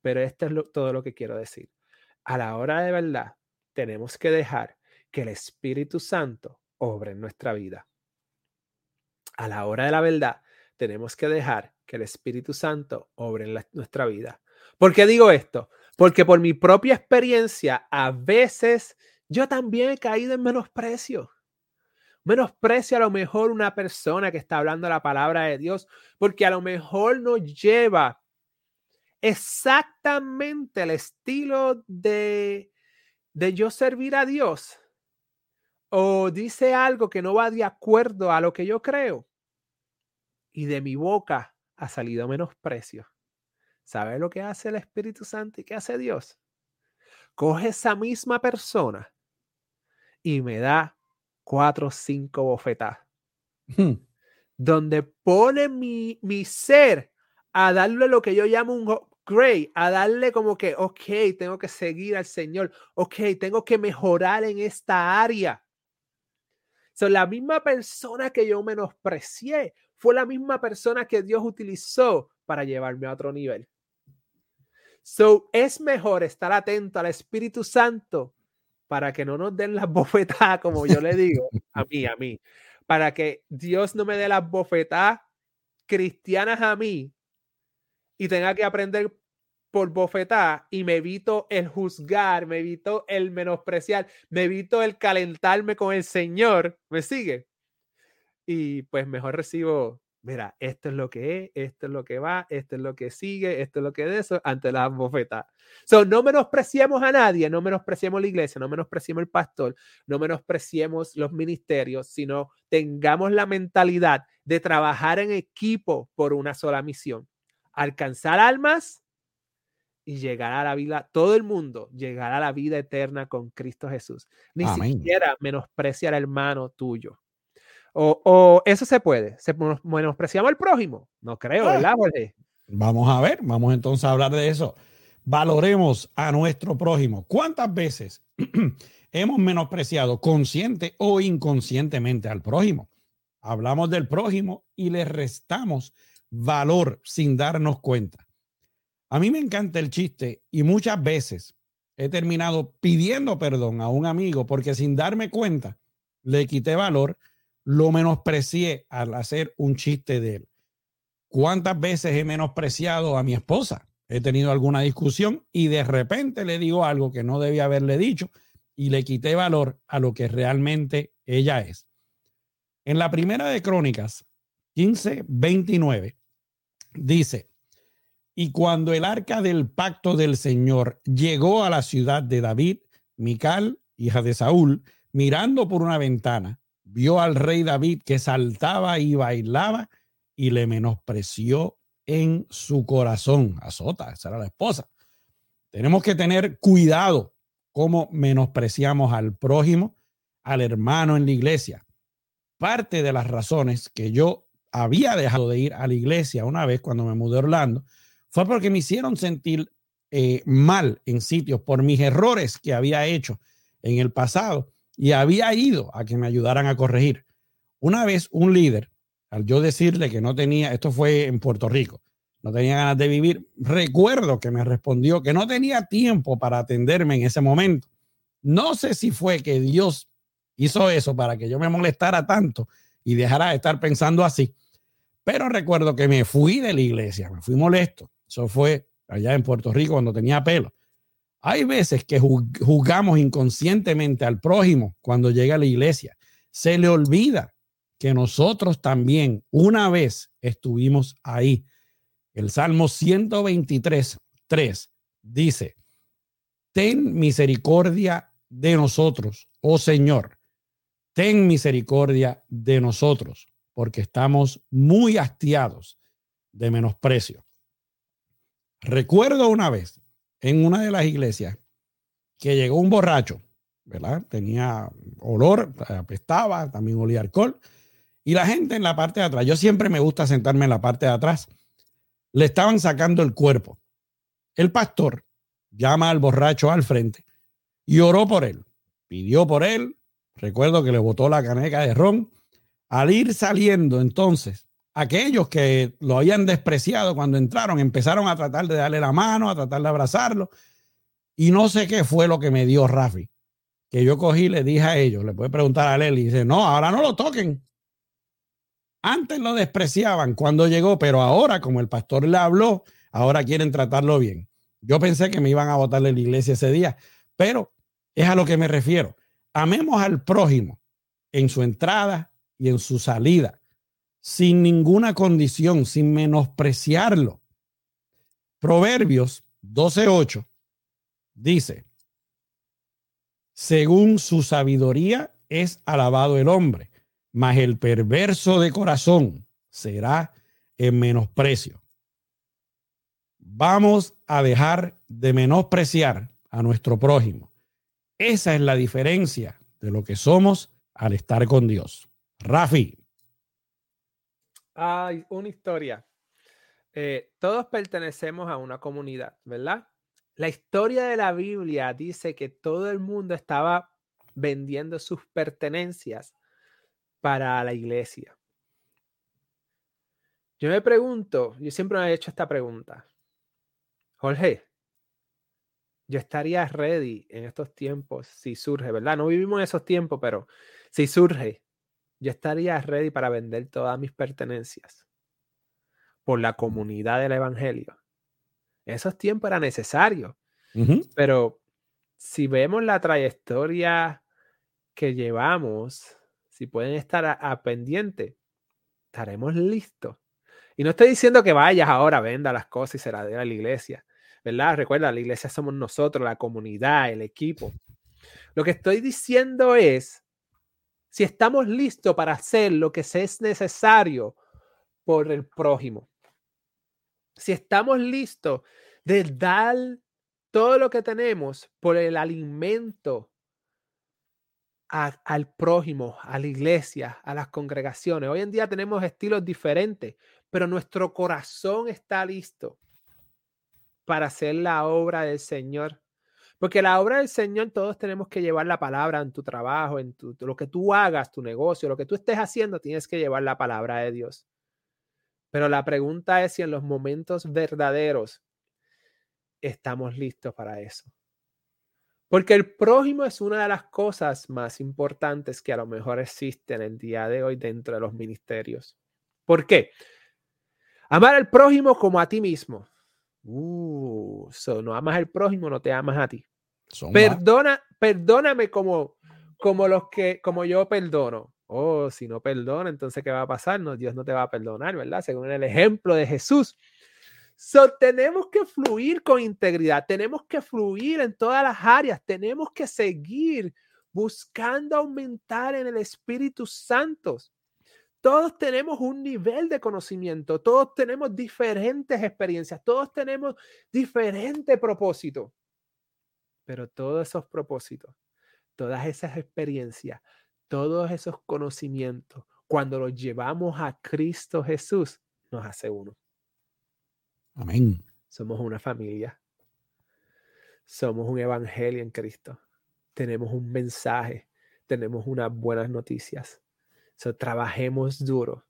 pero esto es todo lo que quiero decir. A la hora de verdad, tenemos que dejar que el Espíritu Santo obre en nuestra vida. A la hora de la verdad, tenemos que dejar que el Espíritu Santo obre en nuestra vida. ¿Por qué digo esto? Porque por mi propia experiencia, a veces yo también he caído en menosprecio. Menosprecio a lo mejor una persona que está hablando la palabra de Dios, porque a lo mejor nos lleva exactamente el estilo de, de yo servir a Dios. O dice algo que no va de acuerdo a lo que yo creo. Y de mi boca ha salido menosprecio. ¿Sabe lo que hace el Espíritu Santo y qué hace Dios? Coge esa misma persona y me da cuatro o cinco bofetadas. Hmm. Donde pone mi, mi ser a darle lo que yo llamo un great, a darle como que, ok, tengo que seguir al Señor, ok, tengo que mejorar en esta área. Son la misma persona que yo menosprecié, fue la misma persona que Dios utilizó para llevarme a otro nivel. So, es mejor estar atento al Espíritu Santo para que no nos den las bofetadas, como yo le digo, a mí, a mí, para que Dios no me dé las bofetadas cristianas a mí y tenga que aprender por bofetada y me evito el juzgar, me evito el menospreciar, me evito el calentarme con el Señor, ¿me sigue? Y pues mejor recibo mira, esto es lo que es, esto es lo que va, esto es lo que sigue, esto es lo que es de eso, ante las bofetas. So, no menospreciemos a nadie, no menospreciemos la iglesia, no menospreciemos el pastor, no menospreciemos los ministerios, sino tengamos la mentalidad de trabajar en equipo por una sola misión, alcanzar almas y llegar a la vida, todo el mundo llegar a la vida eterna con Cristo Jesús. Ni siquiera menospreciar al hermano tuyo. O, eso se puede. ¿Se menospreciamos al prójimo? No creo, ah. ¿verdad, Vamos a ver, vamos entonces a hablar de eso. Valoremos a nuestro prójimo. ¿Cuántas veces hemos menospreciado consciente o inconscientemente al prójimo? Hablamos del prójimo y le restamos valor sin darnos cuenta. A mí me encanta el chiste y muchas veces he terminado pidiendo perdón a un amigo porque sin darme cuenta le quité valor lo menosprecié al hacer un chiste de él. ¿Cuántas veces he menospreciado a mi esposa? He tenido alguna discusión y de repente le digo algo que no debía haberle dicho y le quité valor a lo que realmente ella es. En la primera de Crónicas 15, 29, dice, y cuando el arca del pacto del Señor llegó a la ciudad de David, Mical, hija de Saúl, mirando por una ventana, vio al rey David que saltaba y bailaba y le menospreció en su corazón. Azota, esa era la esposa. Tenemos que tener cuidado cómo menospreciamos al prójimo, al hermano en la iglesia. Parte de las razones que yo había dejado de ir a la iglesia una vez cuando me mudé a Orlando fue porque me hicieron sentir eh, mal en sitios por mis errores que había hecho en el pasado y había ido a que me ayudaran a corregir. Una vez un líder, al yo decirle que no tenía, esto fue en Puerto Rico, no tenía ganas de vivir, recuerdo que me respondió que no tenía tiempo para atenderme en ese momento. No sé si fue que Dios hizo eso para que yo me molestara tanto y dejara de estar pensando así, pero recuerdo que me fui de la iglesia, me fui molesto. Eso fue allá en Puerto Rico cuando tenía pelo. Hay veces que juzgamos inconscientemente al prójimo cuando llega a la iglesia. Se le olvida que nosotros también una vez estuvimos ahí. El Salmo 123, 3 dice, ten misericordia de nosotros, oh Señor, ten misericordia de nosotros, porque estamos muy hastiados de menosprecio. Recuerdo una vez en una de las iglesias que llegó un borracho, ¿verdad? Tenía olor, apestaba, también olía alcohol. Y la gente en la parte de atrás, yo siempre me gusta sentarme en la parte de atrás, le estaban sacando el cuerpo. El pastor llama al borracho al frente y oró por él, pidió por él recuerdo que le botó la caneca de ron. Al ir saliendo entonces, aquellos que lo habían despreciado cuando entraron empezaron a tratar de darle la mano, a tratar de abrazarlo. Y no sé qué fue lo que me dio Rafi, que yo cogí y le dije a ellos, le puede preguntar a Leli, dice, no, ahora no lo toquen. Antes lo despreciaban cuando llegó, pero ahora, como el pastor le habló, ahora quieren tratarlo bien. Yo pensé que me iban a votar de la iglesia ese día, pero es a lo que me refiero. Amemos al prójimo en su entrada y en su salida, sin ninguna condición, sin menospreciarlo. Proverbios 12:8 dice, según su sabiduría es alabado el hombre mas el perverso de corazón será en menosprecio. Vamos a dejar de menospreciar a nuestro prójimo. Esa es la diferencia de lo que somos al estar con Dios. Rafi. Hay una historia. Eh, todos pertenecemos a una comunidad, ¿verdad? La historia de la Biblia dice que todo el mundo estaba vendiendo sus pertenencias para la iglesia. Yo me pregunto, yo siempre me he hecho esta pregunta. Jorge, yo estaría ready en estos tiempos si surge, ¿verdad? No vivimos en esos tiempos, pero si surge, yo estaría ready para vender todas mis pertenencias por la comunidad del Evangelio. Esos tiempos era necesario, pero si vemos la trayectoria que llevamos si pueden estar a, pendiente, estaremos listos. Y no estoy diciendo que vayas ahora, venda las cosas y se las dé a la iglesia, ¿verdad? Recuerda, la iglesia somos nosotros, la comunidad, el equipo. Lo que estoy diciendo es, si estamos listos para hacer lo que es necesario por el prójimo, si estamos listos de dar todo lo que tenemos por el alimento al prójimo, a la iglesia, a las congregaciones. Hoy en día tenemos estilos diferentes, pero nuestro corazón está listo para hacer la obra del Señor. Porque la obra del Señor todos tenemos que llevar la palabra en tu trabajo, en tu, lo que tú hagas, tu negocio, lo que tú estés haciendo, tienes que llevar la palabra de Dios. Pero la pregunta es si en los momentos verdaderos estamos listos para eso. Porque el prójimo es una de las cosas más importantes que a lo mejor existen el día de hoy dentro de los ministerios. ¿Por qué? Amar al prójimo como a ti mismo. Uh, no amas al prójimo, no te amas a ti. Perdona, perdóname como, como los que, como yo perdono. Oh, si no perdona, entonces ¿qué va a pasar? No, Dios no te va a perdonar, ¿verdad? Según el ejemplo de Jesús. So, tenemos que fluir con integridad, tenemos que fluir en todas las áreas, tenemos que seguir buscando aumentar en el Espíritu Santo. Todos tenemos un nivel de conocimiento, todos tenemos diferentes experiencias, todos tenemos diferentes propósitos. Pero todos esos propósitos, todas esas experiencias, todos esos conocimientos, cuando los llevamos a Cristo Jesús, nos hace uno. Amén. Somos una familia. Somos un evangelio en Cristo. Tenemos un mensaje. Tenemos unas buenas noticias. So, trabajemos duro.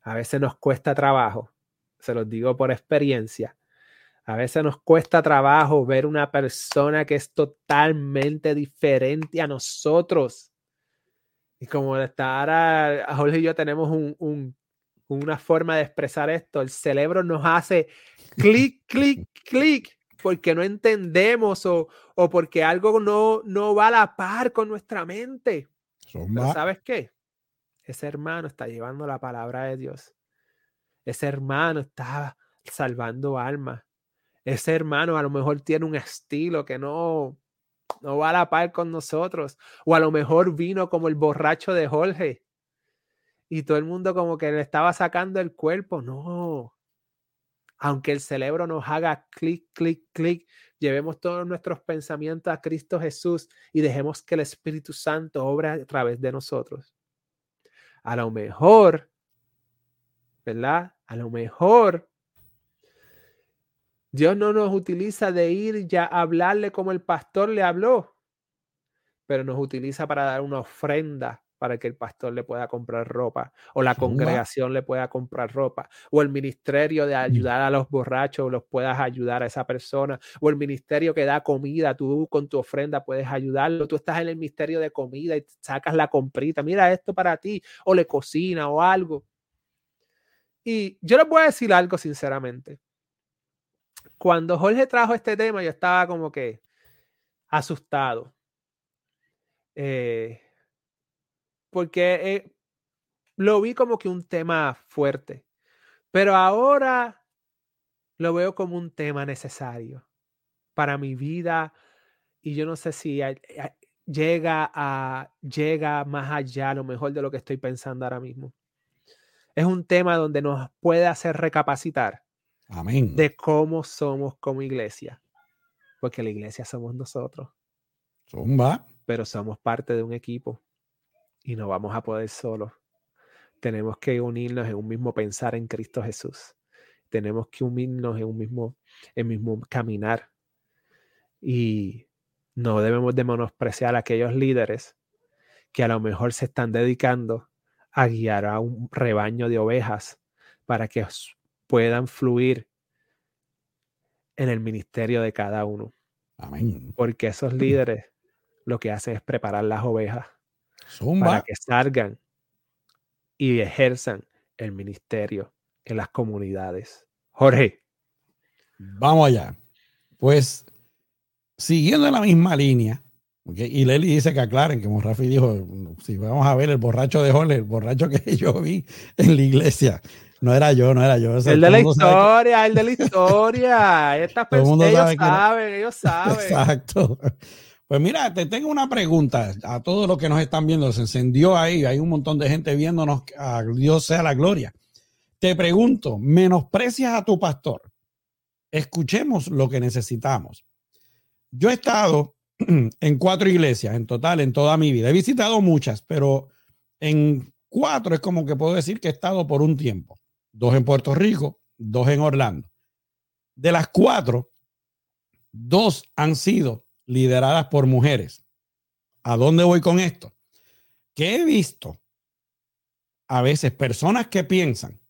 A veces nos cuesta trabajo. Se los digo por experiencia. A veces nos cuesta trabajo ver una persona que es totalmente diferente a nosotros. Y como ahora, Jorge y yo tenemos un, un, una forma de expresar esto. El cerebro nos hace clic, clic, clic, porque no entendemos o, porque algo no, no va a la par con nuestra mente. ¿sabes qué? Ese hermano está llevando la palabra de Dios. Ese hermano está salvando almas. Ese hermano a lo mejor tiene un estilo que no, no va a la par con nosotros. O a lo mejor vino como el borracho de Jorge y todo el mundo como que le estaba sacando el cuerpo. No. Aunque el cerebro nos haga clic, clic, clic, llevemos todos nuestros pensamientos a Cristo Jesús y dejemos que el Espíritu Santo obre a través de nosotros. A lo mejor, ¿verdad? A lo mejor Dios no nos utiliza de ir ya a hablarle como el pastor le habló, pero nos utiliza para dar una ofrenda para que el pastor le pueda comprar ropa o la congregación le pueda comprar ropa o el ministerio de mm. ayudar a los borrachos los puedas ayudar a esa persona o el ministerio que da comida, tú con tu ofrenda puedes ayudarlo, tú estás en el ministerio de comida y sacas la comprita, mira esto para ti o le cocina o algo. Y yo les voy a decir algo sinceramente. Cuando Jorge trajo este tema, yo estaba como que asustado. Eh, porque eh, lo vi como que un tema fuerte, pero ahora lo veo como un tema necesario para mi vida y yo no sé si llega a llega más allá lo mejor de lo que estoy pensando ahora mismo. Es un tema donde nos puede hacer recapacitar Amén. de cómo somos como iglesia, porque la iglesia somos nosotros. Zumba. Pero somos parte de un equipo y no vamos a poder solos. Tenemos que unirnos en un mismo pensar en Cristo Jesús. Tenemos que unirnos en un mismo, en mismo caminar. Y no debemos de menospreciar a aquellos líderes que a lo mejor se están dedicando a guiar a un rebaño de ovejas para que puedan fluir en el ministerio de cada uno. Amén. Porque esos líderes lo que hacen es preparar las ovejas para que salgan y ejerzan el ministerio en las comunidades. Jorge. Vamos allá. Pues siguiendo la misma línea, y Leli dice que aclaren, que Rafi dijo, si vamos a ver el borracho de Jorge, el borracho que yo vi en la iglesia, no era yo, no era yo. el de la historia, el de la historia. Estas personas, ellos saben, ellos saben. Exacto. Pues mira, te tengo una pregunta a todos los que nos están viendo. Se encendió ahí, hay un montón de gente viéndonos. A Dios sea la gloria. Te pregunto, ¿menosprecias a tu pastor? Escuchemos lo que necesitamos. Yo he estado en cuatro iglesias en total en toda mi vida. He visitado muchas, pero en cuatro es como que puedo decir que he estado por un tiempo. Dos en Puerto Rico, dos en Orlando. De las cuatro, dos han sido lideradas por mujeres. ¿A dónde voy con esto? Que he visto a veces personas que piensan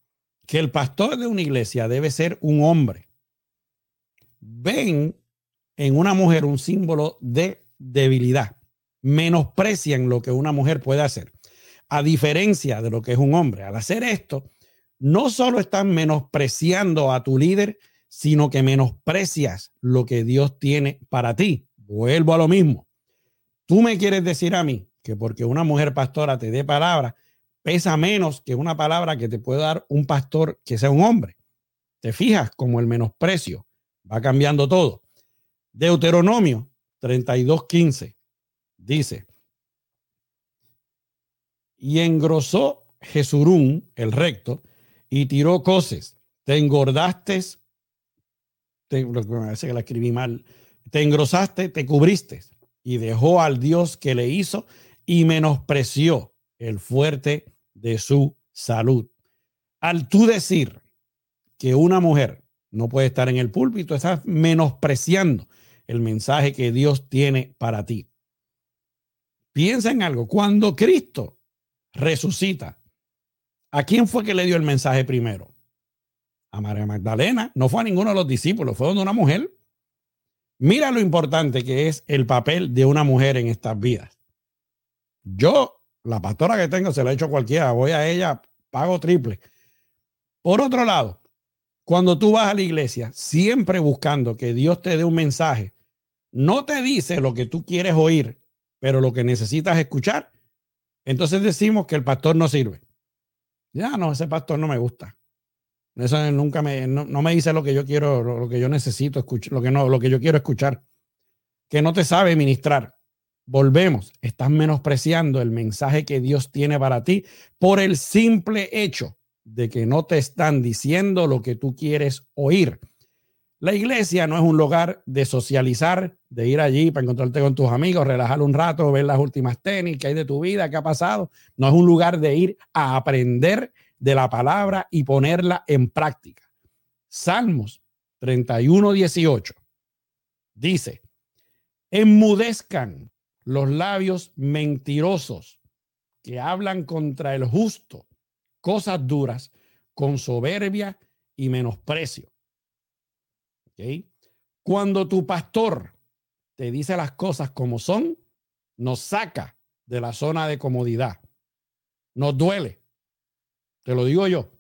que el pastor de una iglesia debe ser un hombre. Ven en una mujer un símbolo de debilidad. Menosprecian lo que una mujer puede hacer. A diferencia de lo que es un hombre. Al hacer esto, no solo están menospreciando a tu líder, sino que menosprecias lo que Dios tiene para ti. Vuelvo a lo mismo. Tú me quieres decir a mí que porque una mujer pastora te dé palabra, pesa menos que una palabra que te puede dar un pastor que sea un hombre. Te fijas como el menosprecio va cambiando todo. Deuteronomio 32:15 dice, y engrosó Jesurún, el recto, y tiró coces. Te engordaste, te, parece que la escribí mal, te engrosaste, te cubriste y dejó al Dios que le hizo y menospreció el fuerte de su salud. Al tú decir que una mujer no puede estar en el púlpito, estás menospreciando el mensaje que Dios tiene para ti. Piensa en algo. Cuando Cristo resucita, ¿a quién fue que le dio el mensaje primero? A María Magdalena. No fue a ninguno de los discípulos, fue donde una mujer. Mira lo importante que es el papel de una mujer en estas vidas. Yo, la pastora que tengo, se la he hecho cualquiera, voy a ella, pago triple. Por otro lado, cuando tú vas a la iglesia, siempre buscando que Dios te dé un mensaje, no te dice lo que tú quieres oír, pero lo que necesitas escuchar, entonces decimos que el pastor no sirve. Ya no, ese pastor no me gusta. Eso nunca me, no, me dice lo que yo quiero, lo, que yo necesito escuchar, lo que no, lo que yo quiero escuchar. Que no te sabe ministrar. Volvemos, estás menospreciando el mensaje que Dios tiene para ti por el simple hecho de que no te están diciendo lo que tú quieres oír. La iglesia no es un lugar de socializar, de ir allí para encontrarte con tus amigos, relajar un rato, ver las últimas tenis que hay de tu vida, qué ha pasado. No es un lugar de ir a aprender de la palabra y ponerla en práctica. Salmos 31, 18 dice, enmudezcan los labios mentirosos que hablan contra el justo cosas duras con soberbia y menosprecio. Cuando tu pastor te dice las cosas como son, nos saca de la zona de comodidad. Nos duele. Te lo digo yo.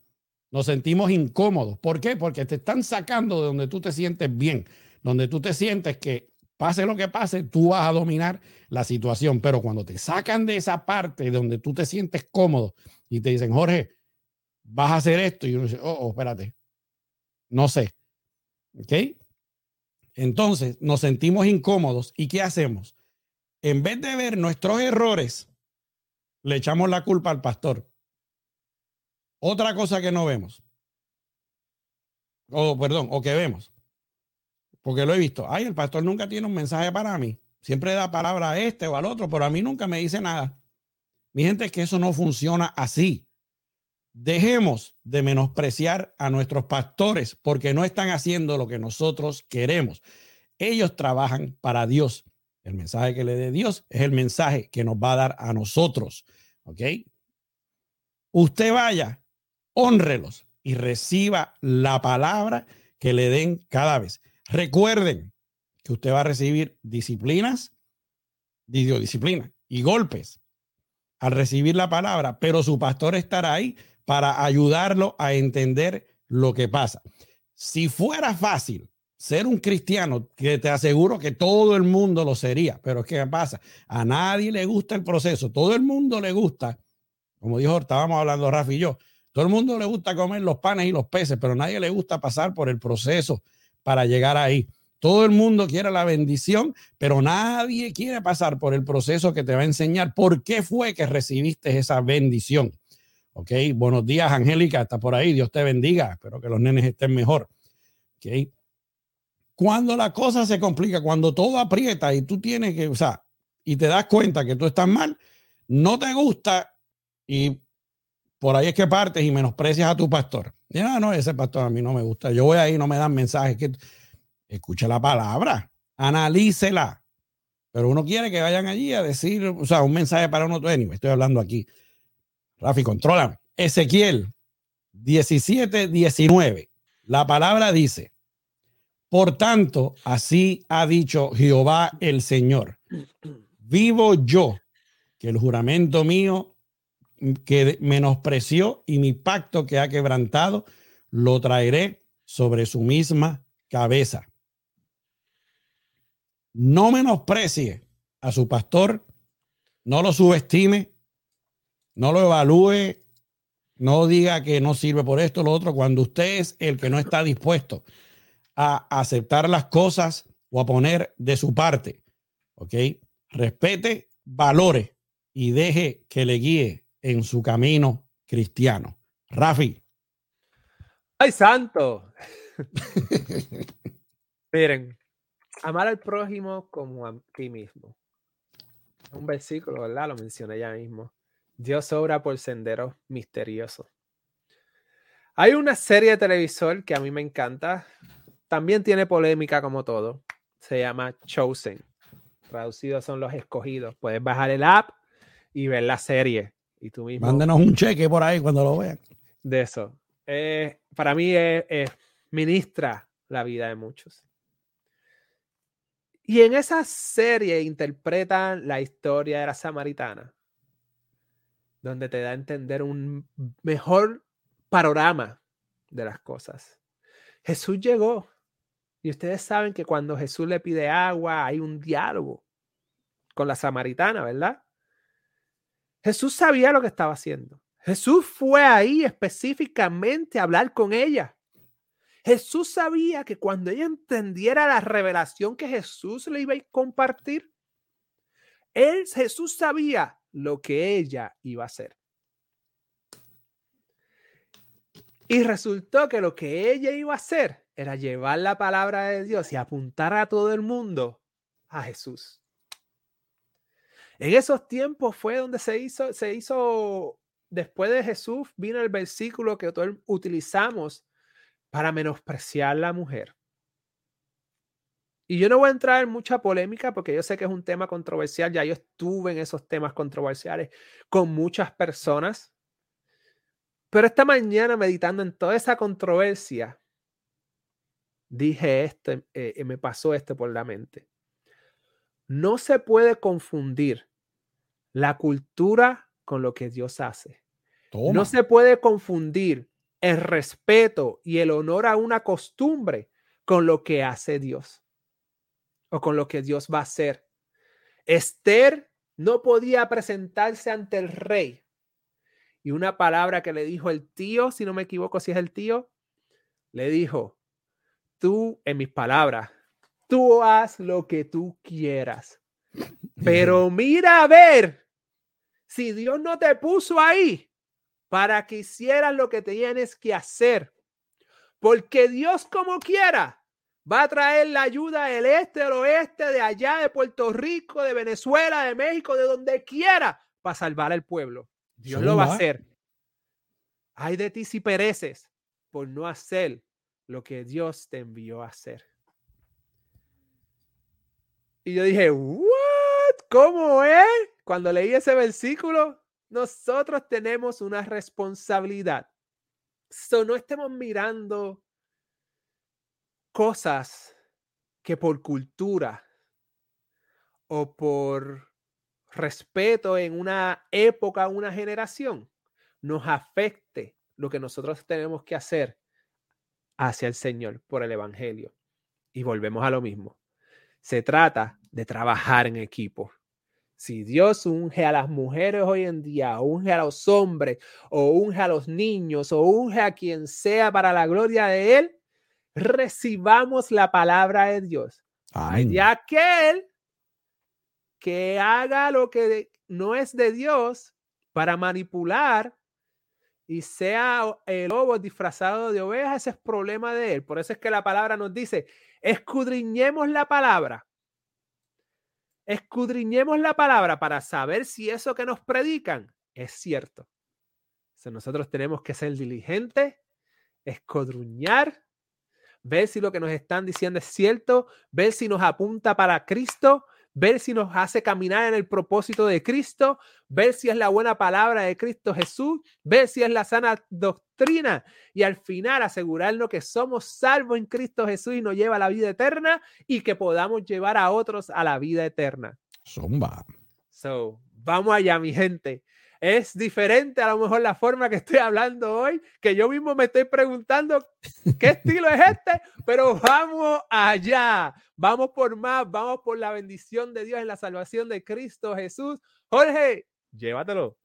Nos sentimos incómodos. ¿Por qué? Porque te están sacando de donde tú te sientes bien, donde tú te sientes que pase lo que pase, tú vas a dominar la situación. Pero cuando te sacan de esa parte donde tú te sientes cómodo y te dicen, Jorge, vas a hacer esto, y uno dice, oh, oh espérate, no sé. ¿Ok? Entonces nos sentimos incómodos y ¿qué hacemos? En vez de ver nuestros errores, le echamos la culpa al pastor. Otra cosa que no vemos. O perdón, o que vemos. Porque lo he visto. Ay, el pastor nunca tiene un mensaje para mí. Siempre da palabra a este o al otro, pero a mí nunca me dice nada. Mi gente, es que eso no funciona así. Dejemos de menospreciar a nuestros pastores porque no están haciendo lo que nosotros queremos. Ellos trabajan para Dios. El mensaje que le dé Dios es el mensaje que nos va a dar a nosotros. ¿Ok? Usted vaya, honrelos y reciba la palabra que le den cada vez. Recuerden que usted va a recibir disciplinas, disciplina y golpes al recibir la palabra, pero su pastor estará ahí para ayudarlo a entender lo que pasa. Si fuera fácil ser un cristiano, que te aseguro que todo el mundo lo sería, pero que pasa, a nadie le gusta el proceso, todo el mundo le gusta, como dijo, estábamos hablando Rafi y yo, todo el mundo le gusta comer los panes y los peces, pero a nadie le gusta pasar por el proceso para llegar ahí. Todo el mundo quiere la bendición, pero nadie quiere pasar por el proceso que te va a enseñar por qué fue que recibiste esa bendición. Ok, buenos días, Angélica, está por ahí, Dios te bendiga, espero que los nenes estén mejor. Ok, cuando la cosa se complica, cuando todo aprieta y tú tienes que, o sea, y te das cuenta que tú estás mal, no te gusta y por ahí es que partes y menosprecias a tu pastor. Ya, no, ese pastor a mí no me gusta. Yo voy ahí, no me dan mensajes. Que... Escucha la palabra, analícela. Pero uno quiere que vayan allí a decir, o sea, un mensaje para uno. me estoy hablando aquí. Rafi, controla. Ezequiel 17, 19. La palabra dice, por tanto, así ha dicho Jehová el Señor. Vivo yo, que el juramento mío que menospreció y mi pacto que ha quebrantado, lo traeré sobre su misma cabeza. No menosprecie a su pastor, no lo subestime, no lo evalúe, no diga que no sirve por esto, lo otro, cuando usted es el que no está dispuesto a aceptar las cosas o a poner de su parte. ¿Ok? Respete, valore y deje que le guíe en su camino cristiano. Rafi. ¡Ay, santo! Miren, amar al prójimo como a ti mismo. Un versículo, ¿verdad? Lo mencioné ya mismo. Dios obra por senderos misteriosos. Hay una serie de televisor que a mí me encanta. También tiene polémica como todo. Se llama Chosen. Traducidos son los escogidos. Puedes bajar el app y ver la serie. Y tú mismo. Mándenos un cheque por ahí cuando lo vean. De eso. Eh, para mí es, ministra la vida de muchos. Y en esa serie interpretan la historia de la samaritana donde te da a entender un mejor panorama de las cosas. Jesús llegó y ustedes saben que cuando Jesús le pide agua hay un diálogo con la samaritana, ¿verdad? Jesús sabía lo que estaba haciendo. Jesús fue ahí específicamente a hablar con ella. Jesús sabía que cuando ella entendiera la revelación que Jesús le iba a compartir, él, Jesús sabía lo que ella iba a hacer. Y resultó que lo que ella iba a hacer era llevar la palabra de Dios y apuntar a todo el mundo a Jesús. En esos tiempos fue donde se hizo, se hizo, después de Jesús, vino el versículo que utilizamos para menospreciar la mujer. Y yo no voy a entrar en mucha polémica porque yo sé que es un tema controversial, ya yo estuve en esos temas controversiales con muchas personas. Pero esta mañana meditando en toda esa controversia, dije esto, eh, me pasó esto por la mente. No se puede confundir la cultura con lo que Dios hace. No se puede confundir el respeto y el honor a una costumbre con lo que hace Dios o con lo que Dios va a hacer. Esther no podía presentarse ante el rey. Y una palabra que le dijo el tío, si no me equivoco, si es el tío, le dijo, tú, en mis palabras, tú haz lo que tú quieras. Pero mira a ver si Dios no te puso ahí para que hicieras lo que tienes que hacer. Porque Dios como quiera va a traer la ayuda del este, del oeste, de allá, de Puerto Rico, de Venezuela, de México, de donde quiera, para salvar al pueblo. Dios lo va a hacer. Hay de ti si pereces por no hacer lo que Dios te envió a hacer. Y yo dije, ¿what? ¿Cómo es? Cuando leí ese versículo, nosotros tenemos una responsabilidad. So, no estemos mirando cosas que por cultura o por respeto en una época, una generación, nos afecte lo que nosotros tenemos que hacer hacia el Señor por el Evangelio. Y volvemos a lo mismo. Se trata de trabajar en equipo. Si Dios unge a las mujeres hoy en día, o unge a los hombres, o unge a los niños, o unge a quien sea para la gloria de Él, recibamos la palabra de Dios. Y aquel que haga lo que no es de Dios para manipular y sea el lobo disfrazado de oveja, ese es problema de él. Por eso es que la palabra nos dice, escudriñemos la palabra. Escudriñemos la palabra para saber si eso que nos predican es cierto. nosotros tenemos que ser diligentes, escudriñar, ver si lo que nos están diciendo es cierto, ver si nos apunta para Cristo, ver si nos hace caminar en el propósito de Cristo, ver si es la buena palabra de Cristo Jesús, ver si es la sana doctrina y al final asegurarnos que somos salvos en Cristo Jesús y nos lleva a la vida eterna y que podamos llevar a otros a la vida eterna. Zumba. So, vamos allá, mi gente es diferente a lo mejor la forma que estoy hablando hoy, que yo mismo me estoy preguntando qué estilo es este, pero vamos allá, vamos por más, vamos por la bendición de Dios en la salvación de Cristo Jesús. Jorge, llévatelo.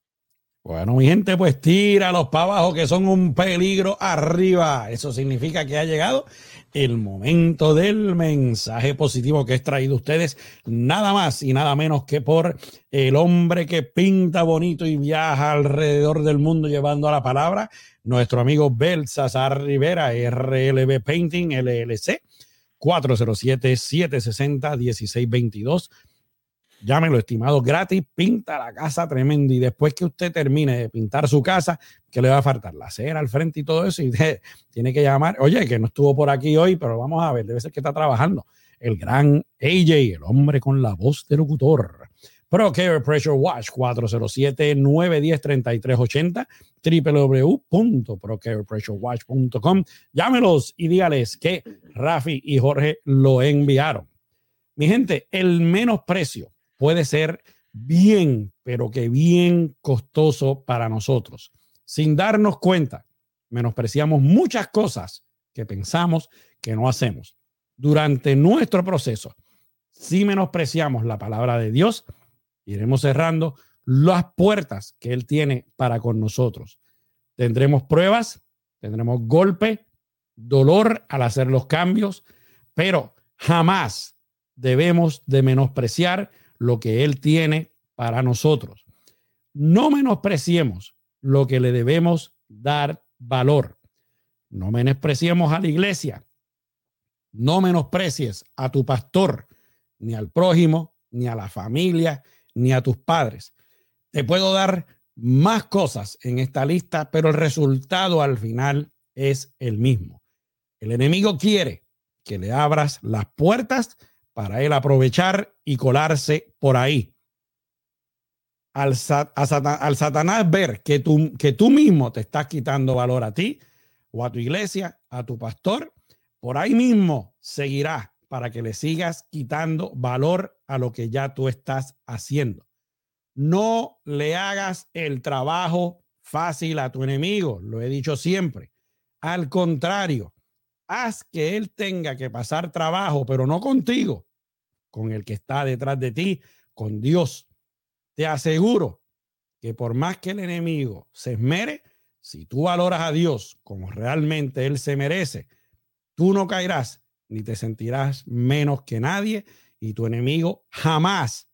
Bueno, mi gente, pues tíralos para abajo, que son un peligro arriba. Eso significa que ha llegado el momento del mensaje positivo que es traído ustedes nada más y nada menos que por el hombre que pinta bonito y viaja alrededor del mundo llevando a la palabra, nuestro amigo Belsasar Rivera, RLB Painting LLC, 407-760-1622. Llámenlo, estimado, gratis, pinta la casa tremendo. Y después que usted termine de pintar su casa, que le va a faltar? La cera al frente y todo eso. Y tiene que llamar, oye, que no estuvo por aquí hoy, pero vamos a ver, debe ser que está trabajando. El gran AJ, el hombre con la voz de locutor. ProCare Pressure Wash 407-910-3380 www.procarepressurewash.com Llámelos y dígales que Rafi y Jorge lo enviaron. Mi gente, el menosprecio puede ser bien, pero que bien costoso para nosotros. Sin darnos cuenta, menospreciamos muchas cosas que pensamos que no hacemos. Durante nuestro proceso, si menospreciamos la palabra de Dios, iremos cerrando las puertas que Él tiene para con nosotros. Tendremos pruebas, tendremos golpe, dolor al hacer los cambios, pero jamás debemos de menospreciar lo que Él tiene para nosotros. No menospreciemos lo que le debemos dar valor. No menospreciemos a la iglesia. No menosprecies a tu pastor, ni al prójimo, ni a la familia, ni a tus padres. Te puedo dar más cosas en esta lista, pero el resultado al final es el mismo. El enemigo quiere que le abras las puertas para él aprovechar y colarse por ahí. Al, al Satanás ver que tú, que tú mismo te estás quitando valor a ti o a tu iglesia, a tu pastor, por ahí mismo seguirá para que le sigas quitando valor a lo que ya tú estás haciendo. No le hagas el trabajo fácil a tu enemigo, lo he dicho siempre. Al contrario, haz que él tenga que pasar trabajo, pero no contigo, con el que está detrás de ti, con Dios. Te aseguro que por más que el enemigo se esmere, si tú valoras a Dios como realmente Él se merece, tú no caerás ni te sentirás menos que nadie y tu enemigo jamás,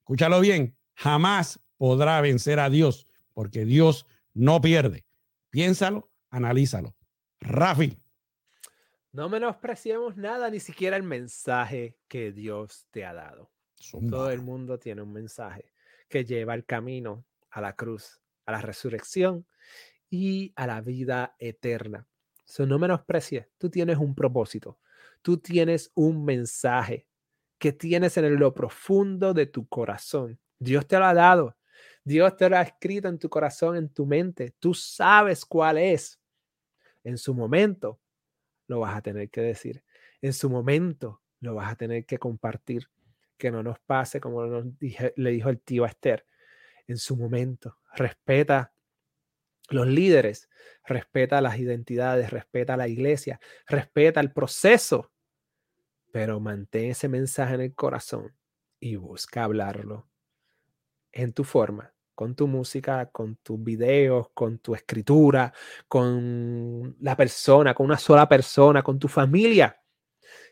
escúchalo bien, jamás podrá vencer a Dios porque Dios no pierde. Piénsalo, analízalo. Rafi. No menospreciemos nada, ni siquiera el mensaje que Dios te ha dado. Todo el mundo tiene un mensaje que lleva el camino a la cruz, a la resurrección y a la vida eterna. So, no menosprecies, tú tienes un propósito, tú tienes un mensaje que tienes en lo profundo de tu corazón. Dios te lo ha dado, Dios te lo ha escrito en tu corazón, en tu mente. Tú sabes cuál es. En su momento lo vas a tener que decir. En su momento lo vas a tener que compartir. Que no nos pase como le dijo el tío a Esther. En su momento, respeta los líderes, respeta las identidades, respeta la iglesia, respeta el proceso, pero mantén ese mensaje en el corazón y busca hablarlo en tu forma, con tu música, con tus videos, con tu escritura, con la persona, con una sola persona, con tu familia.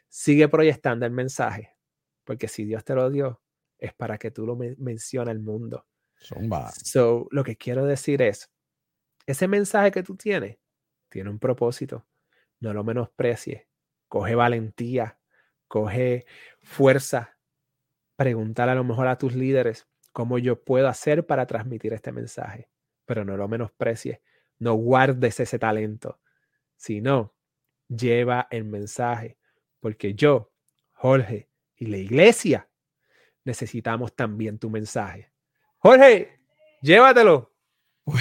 Sigue proyectando el mensaje, porque si Dios te lo dio, es para que tú lo menciones al mundo. So, lo que quiero decir es, ese mensaje que tú tienes tiene un propósito. No lo menosprecies. Coge valentía, coge fuerza. Pregúntale a lo mejor a tus líderes cómo yo puedo hacer para transmitir este mensaje. Pero no lo menosprecies. No guardes ese talento. Sino, lleva el mensaje. Porque yo, Jorge y la iglesia necesitamos también tu mensaje. Jorge, llévatelo.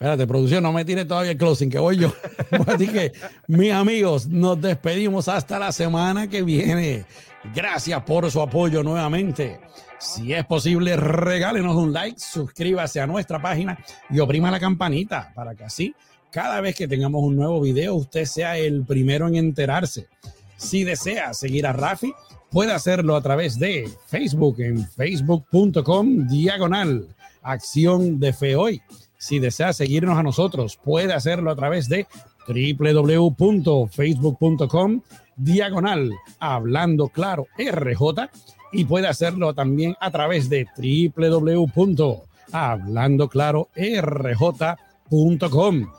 Espérate, producción, no me tire todavía el closing, que voy yo. Así que, mis amigos, nos despedimos hasta la semana que viene. Gracias por su apoyo nuevamente. Si es posible, regálenos un like, suscríbase a nuestra página y oprima la campanita para que así, cada vez que tengamos un nuevo video, usted sea el primero en enterarse. Si desea seguir a Rafi, puede hacerlo a través de Facebook en facebook.com diagonal Acción de Fe Hoy. Si desea seguirnos a nosotros, puede hacerlo a través de www.facebook.com diagonal hablando claro RJ y puede hacerlo también a través de www.hablandoclarorj.com.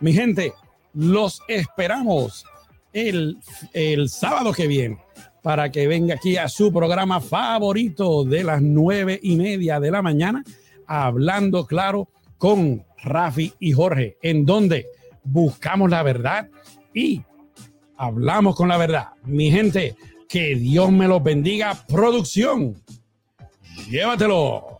Mi gente, los esperamos el, el sábado que viene para que venga aquí a su programa favorito de las nueve y media de la mañana Hablando Claro con Rafi y Jorge, en donde buscamos la verdad y hablamos con la verdad. Mi gente, que Dios me los bendiga. Producción, llévatelo.